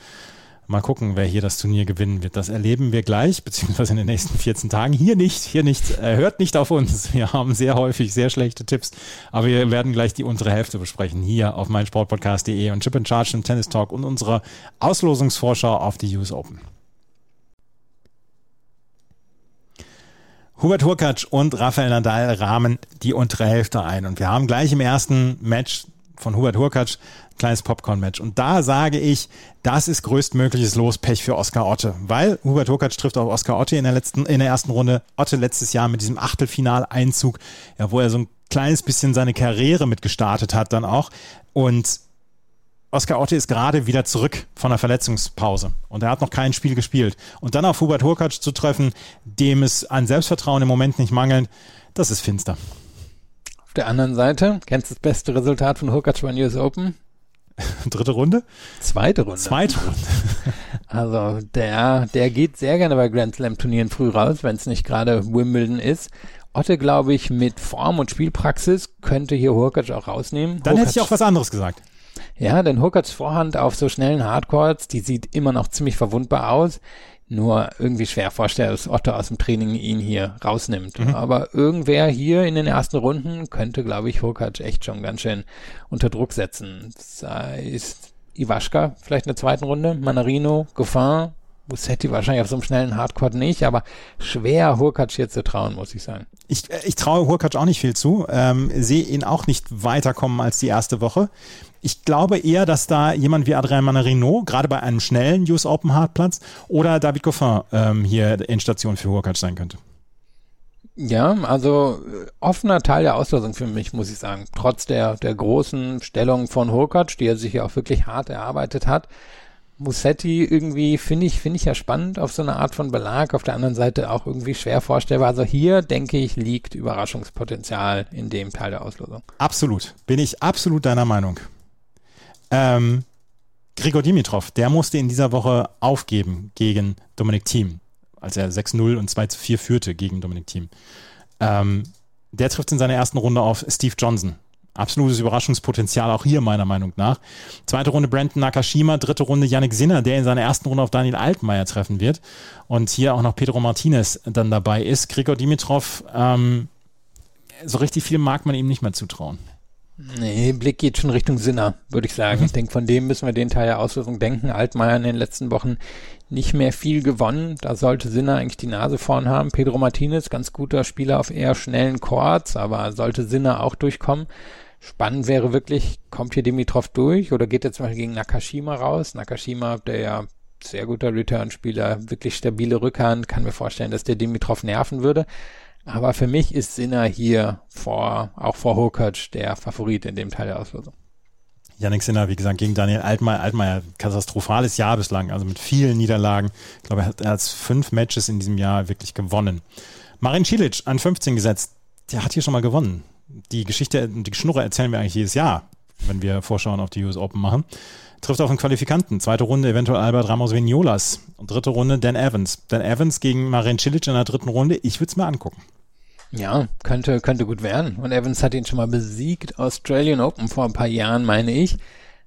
Mal gucken, wer hier das Turnier gewinnen wird. Das erleben wir gleich, beziehungsweise in den nächsten 14 Tagen. Hier nicht, hier nicht. Äh, hört nicht auf uns. Wir haben sehr häufig sehr schlechte Tipps, aber wir werden gleich die untere Hälfte besprechen. Hier auf meinsportpodcast.de und Chip and Charge im Tennis Talk und unserer Auslosungsvorschau auf die US Open. Hubert Hurkacz und Rafael Nadal rahmen die untere Hälfte ein. Und wir haben gleich im ersten Match von Hubert Hurkacz kleines Popcorn-Match. Und da sage ich, das ist größtmögliches Lospech für Oskar Otte, weil Hubert Hurkacz trifft auf Oskar Otte in der letzten, in der ersten Runde. Otte letztes Jahr mit diesem Achtelfinaleinzug, ja, wo er so ein kleines bisschen seine Karriere mitgestartet hat dann auch. Und Oskar Otte ist gerade wieder zurück von der Verletzungspause und er hat noch kein Spiel gespielt. Und dann auf Hubert Hurkacz zu treffen, dem es an Selbstvertrauen im Moment nicht mangelt, das ist finster. Auf der anderen Seite, kennst du das beste Resultat von Hurkacz beim US Open? Dritte Runde? Zweite Runde. Zweite Runde. also der, der geht sehr gerne bei Grand Slam Turnieren früh raus, wenn es nicht gerade Wimbledon ist. Otte, glaube ich, mit Form und Spielpraxis könnte hier Hurkacz auch rausnehmen. Dann Hurkacz, hätte ich auch was anderes gesagt. Ja, denn Hurkacz Vorhand auf so schnellen Hardcourts, die sieht immer noch ziemlich verwundbar aus. Nur irgendwie schwer vorstellen, dass Otto aus dem Training ihn hier rausnimmt. Mhm. Aber irgendwer hier in den ersten Runden könnte, glaube ich, Hurkacz echt schon ganz schön unter Druck setzen. Sei es Iwaschka vielleicht in der zweiten Runde, Manarino, Goffin, Bussetti wahrscheinlich auf so einem schnellen Hardcore nicht, aber schwer Hurkacz hier zu trauen, muss ich sagen. Ich, äh, ich traue Hurkacz auch nicht viel zu, ähm, sehe ihn auch nicht weiterkommen als die erste Woche. Ich glaube eher, dass da jemand wie Adrien Manarino, gerade bei einem schnellen US Open Hartplatz, oder David Goffin ähm, hier Endstation für Hurkacz sein könnte. Ja, also äh, offener Teil der Auslosung für mich, muss ich sagen. Trotz der, der großen Stellung von Hurkacz, die er sich ja auch wirklich hart erarbeitet hat. Musetti irgendwie finde ich, finde ich ja spannend auf so eine Art von Belag. Auf der anderen Seite auch irgendwie schwer vorstellbar. Also hier, denke ich, liegt Überraschungspotenzial in dem Teil der Auslosung. Absolut. Bin ich absolut deiner Meinung. Ähm, Grigor Dimitrov, der musste in dieser Woche aufgeben gegen Dominik Thiem, als er 6-0 und 2-4 führte gegen Dominik Thiem. Ähm, der trifft in seiner ersten Runde auf Steve Johnson. Absolutes Überraschungspotenzial auch hier meiner Meinung nach. Zweite Runde Brandon Nakashima, dritte Runde Yannick Sinner, der in seiner ersten Runde auf Daniel Altmaier treffen wird. Und hier auch noch Pedro Martinez dann dabei ist. Grigor Dimitrov, ähm, so richtig viel mag man ihm nicht mehr zutrauen. Nee, Blick geht schon Richtung Sinner, würde ich sagen. Mhm. Ich denke, von dem müssen wir den Teil der Auslösung denken. Altmaier in den letzten Wochen nicht mehr viel gewonnen. Da sollte Sinner eigentlich die Nase vorn haben. Pedro Martinez, ganz guter Spieler auf eher schnellen Chords, aber sollte Sinner auch durchkommen. Spannend wäre wirklich, kommt hier Dimitrov durch oder geht er zum Beispiel gegen Nakashima raus? Nakashima, der ja sehr guter Return-Spieler, wirklich stabile Rückhand, kann mir vorstellen, dass der Dimitrov nerven würde. Aber für mich ist Sinner hier vor, auch vor Hurkacz der Favorit in dem Teil der Auslosung. Yannick Sinner, wie gesagt, gegen Daniel Altmaier. Altmaier, katastrophales Jahr bislang, also mit vielen Niederlagen. Ich glaube, er hat, er hat fünf Matches in diesem Jahr wirklich gewonnen. Marin Cilic an 15 gesetzt. Der hat hier schon mal gewonnen. Die Geschichte, die Schnurre erzählen wir eigentlich jedes Jahr, wenn wir Vorschauen auf die US Open machen. Trifft auf einen Qualifikanten. Zweite Runde eventuell Albert Ramos Vignolas. Und dritte Runde Dan Evans. Dan Evans gegen Marin Cilic in der dritten Runde. Ich würde es mir angucken. Ja, könnte, könnte gut werden. Und Evans hat ihn schon mal besiegt. Australian Open vor ein paar Jahren, meine ich.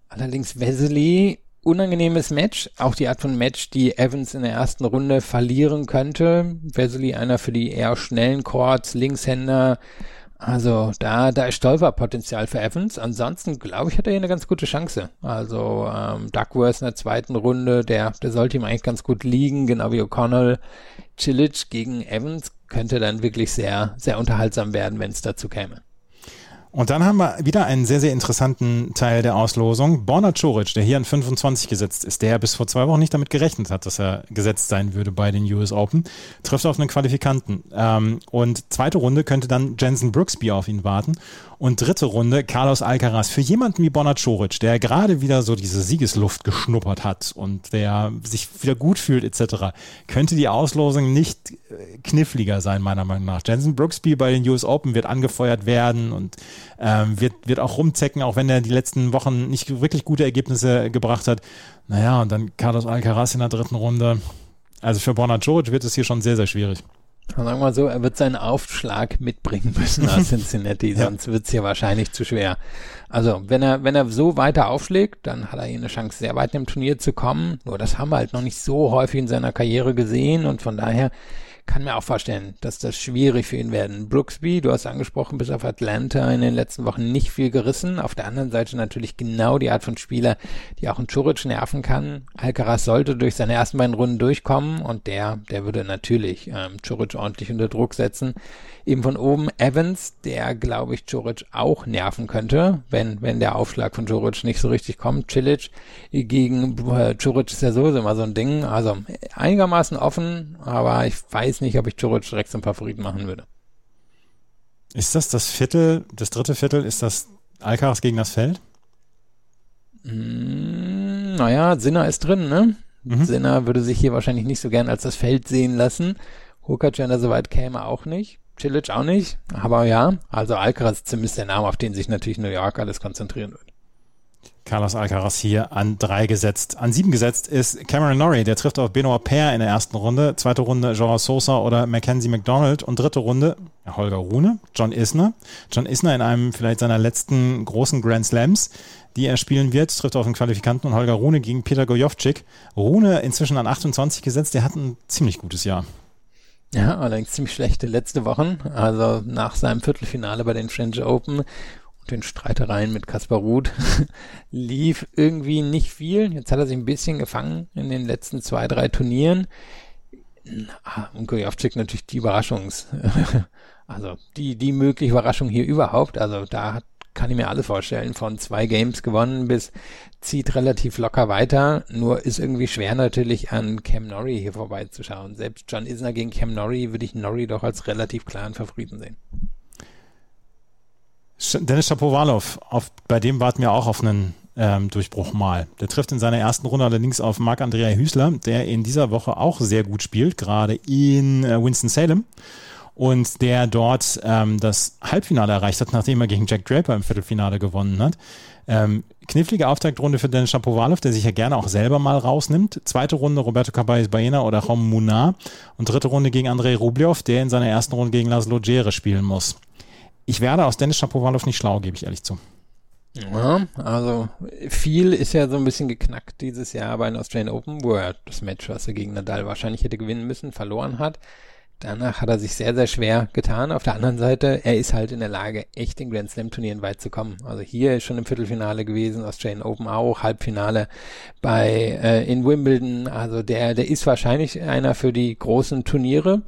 Allerdings Wesley, unangenehmes Match. Auch die Art von Match, die Evans in der ersten Runde verlieren könnte. Wesley einer für die eher schnellen Chords, Linkshänder, also da, da ist Stolperpotenzial für Evans. Ansonsten glaube ich, hat er hier eine ganz gute Chance. Also ähm, Duckworth in der zweiten Runde, der, der sollte ihm eigentlich ganz gut liegen, genau wie O'Connell. Chilich gegen Evans könnte dann wirklich sehr, sehr unterhaltsam werden, wenn es dazu käme. Und dann haben wir wieder einen sehr, sehr interessanten Teil der Auslosung. Borna Coric, der hier an 25 gesetzt ist, der bis vor zwei Wochen nicht damit gerechnet hat, dass er gesetzt sein würde bei den US Open, trifft auf einen Qualifikanten. Ähm, und zweite Runde könnte dann Jensen Brooksby auf ihn warten. Und dritte Runde Carlos Alcaraz. Für jemanden wie Borna Coric, der gerade wieder so diese Siegesluft geschnuppert hat und der sich wieder gut fühlt etc., könnte die Auslosung nicht äh, kniffliger sein, meiner Meinung nach. Jensen Brooksby bei den US Open wird angefeuert werden und ähm, wird, wird auch rumzecken, auch wenn er die letzten Wochen nicht wirklich gute Ergebnisse gebracht hat. Naja, und dann Carlos Alcaraz in der dritten Runde. Also für Borna Coric wird es hier schon sehr, sehr schwierig. Sagen wir mal so, er wird seinen Aufschlag mitbringen müssen aus Cincinnati, ja. sonst wird es hier wahrscheinlich zu schwer. Also, wenn er, wenn er so weiter aufschlägt, dann hat er hier eine Chance, sehr weit im Turnier zu kommen. Nur das haben wir halt noch nicht so häufig in seiner Karriere gesehen und von daher kann mir auch vorstellen, dass das schwierig für ihn werden. Brooksby, du hast angesprochen, bis auf Atlanta in den letzten Wochen nicht viel gerissen. Auf der anderen Seite natürlich genau die Art von Spieler, die auch einen Churic nerven kann. Alcaraz sollte durch seine ersten beiden Runden durchkommen und der, der würde natürlich ähm, Churic ordentlich unter Druck setzen. Eben von oben Evans, der glaube ich Churic auch nerven könnte, wenn, wenn der Aufschlag von Churic nicht so richtig kommt. Cilic gegen äh, ist ja sowieso immer so ein Ding. Also einigermaßen offen, aber ich weiß nicht, ob ich Churic direkt zum Favoriten machen würde. Ist das das Viertel, das dritte Viertel, ist das Alcaraz gegen das Feld? Mm, naja, Sinner ist drin, ne? Mhm. Sinner würde sich hier wahrscheinlich nicht so gern als das Feld sehen lassen. Hukac, wenn er soweit käme, auch nicht. Cilic auch nicht, aber ja, also Alcaraz zumindest der Name, auf den sich natürlich New York alles konzentrieren wird. Carlos Alcaraz hier an drei gesetzt. An sieben gesetzt ist Cameron Norrie, der trifft auf Benoit Paire in der ersten Runde, zweite Runde Joao Sosa oder Mackenzie McDonald und dritte Runde Holger Rune, John Isner. John Isner in einem vielleicht seiner letzten großen Grand Slams, die er spielen wird, trifft auf den Qualifikanten und Holger Rune gegen Peter Gojovcik. Rune inzwischen an 28 gesetzt, der hat ein ziemlich gutes Jahr. Ja, allerdings ziemlich schlechte letzte Wochen. Also nach seinem Viertelfinale bei den French Open und den Streitereien mit Kaspar Ruth lief irgendwie nicht viel. Jetzt hat er sich ein bisschen gefangen in den letzten zwei, drei Turnieren. Und Gojovcik natürlich die Überraschungs, also die, die mögliche Überraschung hier überhaupt. Also da hat kann ich mir alles vorstellen. Von zwei Games gewonnen bis zieht relativ locker weiter. Nur ist irgendwie schwer natürlich an Cam Norrie hier vorbeizuschauen. Selbst John Isner gegen Cam Norrie würde ich Norrie doch als relativ klaren Favoriten sehen. Dennis Shapovalov, auf, bei dem warten wir auch auf einen ähm, Durchbruch mal. Der trifft in seiner ersten Runde allerdings auf Marc-Andrea Hüßler, der in dieser Woche auch sehr gut spielt, gerade in äh, Winston-Salem und der dort ähm, das Halbfinale erreicht hat, nachdem er gegen Jack Draper im Viertelfinale gewonnen hat. Ähm, knifflige Auftaktrunde für Dennis Shapovalov, der sich ja gerne auch selber mal rausnimmt. Zweite Runde Roberto Caballes Baena oder Rom Munar. Und dritte Runde gegen Andrei Rublev, der in seiner ersten Runde gegen Laszlo Djere spielen muss. Ich werde aus Dennis Shapovalov nicht schlau, gebe ich ehrlich zu. Ja, also viel ist ja so ein bisschen geknackt dieses Jahr bei den Australian Open, wo er das Match, was er gegen Nadal wahrscheinlich hätte gewinnen müssen, verloren hat. Danach hat er sich sehr, sehr schwer getan. Auf der anderen Seite, er ist halt in der Lage, echt in Grand Slam Turnieren weit zu kommen. Also hier ist schon im Viertelfinale gewesen, Australian Open auch, Halbfinale bei äh, in Wimbledon. Also der, der ist wahrscheinlich einer für die großen Turniere.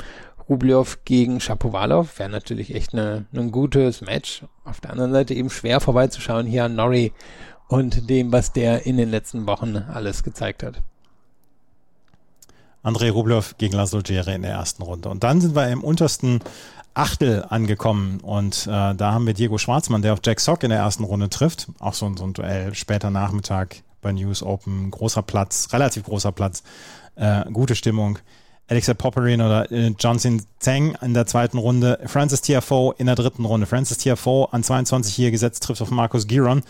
Rublev gegen Shapovalov wäre natürlich echt eine, ein gutes Match. Auf der anderen Seite eben schwer vorbeizuschauen hier an Norrie und dem, was der in den letzten Wochen alles gezeigt hat. Andrei Rublev gegen Laszlo Djere in der ersten Runde. Und dann sind wir im untersten Achtel angekommen und äh, da haben wir Diego Schwarzmann, der auf Jack Sock in der ersten Runde trifft. Auch so, so ein Duell später Nachmittag bei News Open. Großer Platz, relativ großer Platz, äh, gute Stimmung. Alexa Popperin oder äh, Johnson Zheng in der zweiten Runde. Francis Tiafoe in der dritten Runde. Francis Tiafoe an 22 hier gesetzt, trifft auf Markus Giron.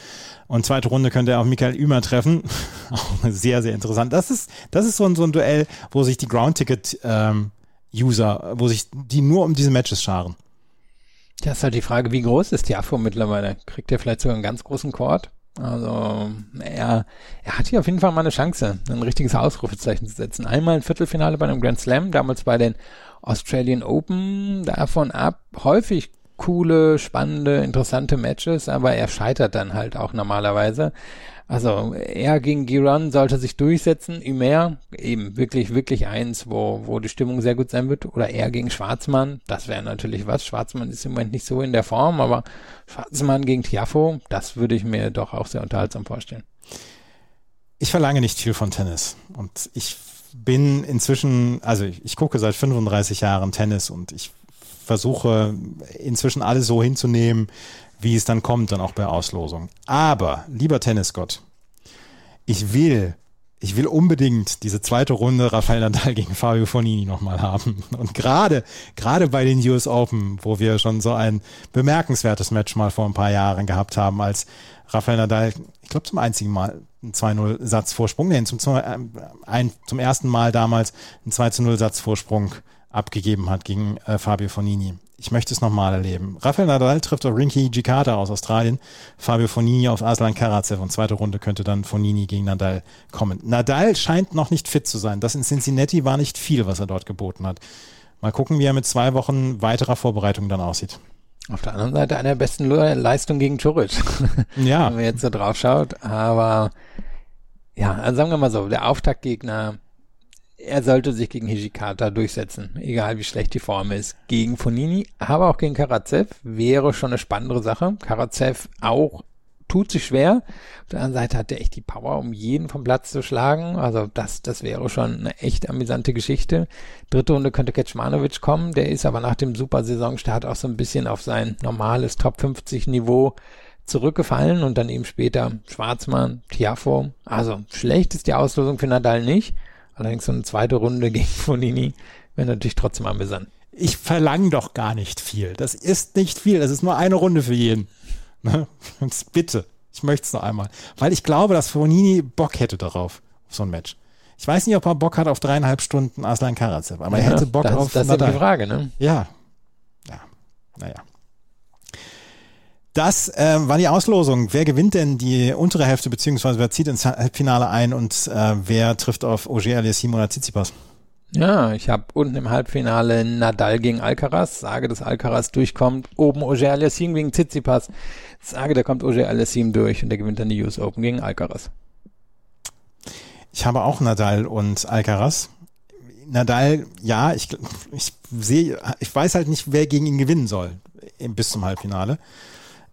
Und zweite Runde könnte er auf Michael Ümer treffen. Auch sehr, sehr interessant. Das ist, das ist so ein, so ein Duell, wo sich die Ground-Ticket ähm, wo sich die nur um diese Matches scharen. Ja, ist halt die Frage, wie groß ist Tiafo mittlerweile? Kriegt er vielleicht sogar einen ganz großen Court? Also er, er hat hier auf jeden Fall mal eine Chance, ein richtiges Ausrufezeichen zu setzen. Einmal ein Viertelfinale bei einem Grand Slam, damals bei den Australian Open, davon ab häufig coole, spannende, interessante Matches, aber er scheitert dann halt auch normalerweise. Also er gegen Giron sollte sich durchsetzen, Ümer eben wirklich, wirklich eins, wo, wo die Stimmung sehr gut sein wird. Oder er gegen Schwarzmann, das wäre natürlich was. Schwarzmann ist im Moment nicht so in der Form, aber Schwarzmann gegen Tiafo, das würde ich mir doch auch sehr unterhaltsam vorstellen. Ich verlange nicht viel von Tennis und ich bin inzwischen, also ich, ich gucke seit 35 Jahren Tennis und ich versuche inzwischen alles so hinzunehmen, wie es dann kommt, dann auch bei Auslosung. Aber, lieber Tennisgott, ich will, ich will unbedingt diese zweite Runde Rafael Nadal gegen Fabio Fonini nochmal haben. Und gerade, gerade bei den US Open, wo wir schon so ein bemerkenswertes Match mal vor ein paar Jahren gehabt haben, als Rafael Nadal, ich glaube zum einzigen Mal einen 2-0 Satzvorsprung, zum, zum, äh, ein, zum ersten Mal damals einen 2-0 Satzvorsprung abgegeben hat gegen äh, Fabio Fonini ich möchte es nochmal erleben. Rafael Nadal trifft auf Rinky Jikata aus Australien, Fabio Fonini auf Aslan Karatsev und zweite Runde könnte dann Fonini gegen Nadal kommen. Nadal scheint noch nicht fit zu sein. Das in Cincinnati war nicht viel, was er dort geboten hat. Mal gucken, wie er mit zwei Wochen weiterer Vorbereitung dann aussieht. Auf der anderen Seite eine der besten Leistungen gegen Churic. Ja. Wenn man jetzt so drauf schaut. Aber ja, also sagen wir mal so, der Auftaktgegner er sollte sich gegen Hijikata durchsetzen, egal wie schlecht die Form ist. Gegen Fonini, aber auch gegen Karatsev wäre schon eine spannendere Sache. Karatsev auch tut sich schwer. Auf der anderen Seite hat er echt die Power, um jeden vom Platz zu schlagen. Also das, das wäre schon eine echt amüsante Geschichte. Dritte Runde könnte Kecmanovic kommen. Der ist aber nach dem super Saisonstart auch so ein bisschen auf sein normales Top 50 Niveau zurückgefallen und dann eben später Schwarzmann, Tiafo. Also schlecht ist die Auslosung für Nadal nicht. Allerdings so eine zweite Runde gegen Fonini wäre natürlich trotzdem amüsant. Ich verlange doch gar nicht viel. Das ist nicht viel. Das ist nur eine Runde für jeden. Ne? Bitte. Ich möchte es noch einmal. Weil ich glaube, dass Fonini Bock hätte darauf, auf so ein Match. Ich weiß nicht, ob er Bock hat auf dreieinhalb Stunden Aslan Karatsev, aber ja, er hätte Bock das, auf Das ist die Frage, ne? Ja. Ja. Naja. Das äh, war die Auslosung. Wer gewinnt denn die untere Hälfte, beziehungsweise wer zieht ins Halbfinale ein und äh, wer trifft auf Ogier Aliassim oder Tsitsipas? Ja, ich habe unten im Halbfinale Nadal gegen Alcaraz, sage, dass Alcaraz durchkommt. Oben Ogier Aliassim gegen Tsitsipas, sage, da kommt Ogier Aliassim durch und der gewinnt dann die US Open gegen Alcaraz. Ich habe auch Nadal und Alcaraz. Nadal, ja, ich, ich sehe, ich weiß halt nicht, wer gegen ihn gewinnen soll bis zum Halbfinale.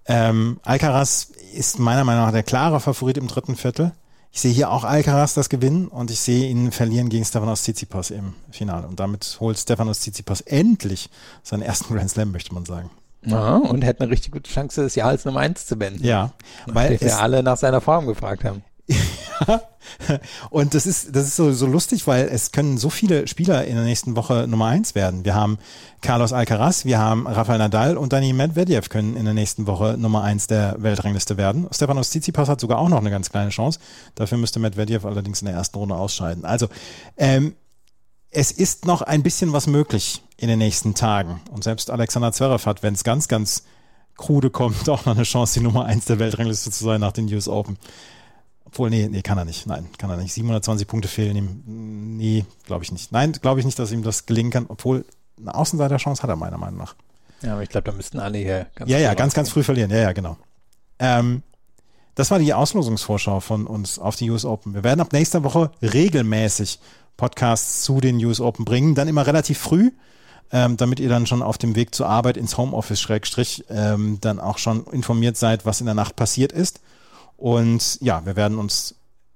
Ähm, Alcaraz ist meiner Meinung nach der klare Favorit im dritten Viertel. Ich sehe hier auch Alcaraz das gewinnen und ich sehe ihn verlieren gegen Stefanos Tsitsipas im Finale. Und damit holt Stefanos Tsitsipas endlich seinen ersten Grand Slam, möchte man sagen. Ja, und hätte eine richtig gute Chance, das Jahr als Nummer eins zu beenden. Ja, weil wir alle nach seiner Form gefragt haben. und das ist, das ist so, so lustig, weil es können so viele Spieler in der nächsten Woche Nummer eins werden. Wir haben Carlos Alcaraz, wir haben Rafael Nadal und Dani Medvedev können in der nächsten Woche Nummer eins der Weltrangliste werden. Stefanos Tsitsipas hat sogar auch noch eine ganz kleine Chance. Dafür müsste Medvedev allerdings in der ersten Runde ausscheiden. Also, ähm, es ist noch ein bisschen was möglich in den nächsten Tagen. Und selbst Alexander Zverev hat, wenn es ganz, ganz krude kommt, auch noch eine Chance, die Nummer eins der Weltrangliste zu sein nach den US Open. Obwohl, nee, nee, kann er nicht. Nein, kann er nicht. 720 Punkte fehlen ihm. Nee, glaube ich nicht. Nein, glaube ich nicht, dass ihm das gelingen kann. Obwohl, eine Außenseiterchance hat er meiner Meinung nach. Ja, aber ich glaube, da müssten alle hier ganz Ja, ja, ganz, ganz früh verlieren. Ja, ja, genau. Ähm, das war die Auslosungsvorschau von uns auf die US Open. Wir werden ab nächster Woche regelmäßig Podcasts zu den US Open bringen. Dann immer relativ früh. ähm, damit ihr dann schon auf dem Weg zur Arbeit ins Homeoffice Schrägstrich ähm, dann auch schon informiert seid, was in der Nacht passiert ist. Und ja, wir werden uns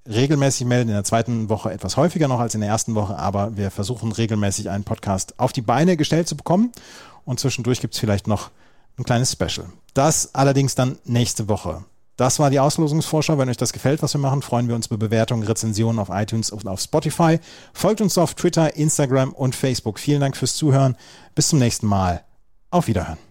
regelmäßig melden, in der zweiten Woche etwas häufiger noch als in der ersten Woche, aber wir versuchen regelmäßig einen Podcast auf die Beine gestellt zu bekommen. Und zwischendurch gibt's vielleicht noch ein kleines Special. Das allerdings dann nächste Woche. Das war die Auslosungsvorschau. Wenn euch das gefällt, was wir machen, freuen wir uns über Bewertungen, Rezensionen auf iTunes und auf Spotify. Folgt uns auf Twitter, Instagram und Facebook. Vielen Dank fürs Zuhören. Bis zum nächsten Mal. Auf Wiederhören.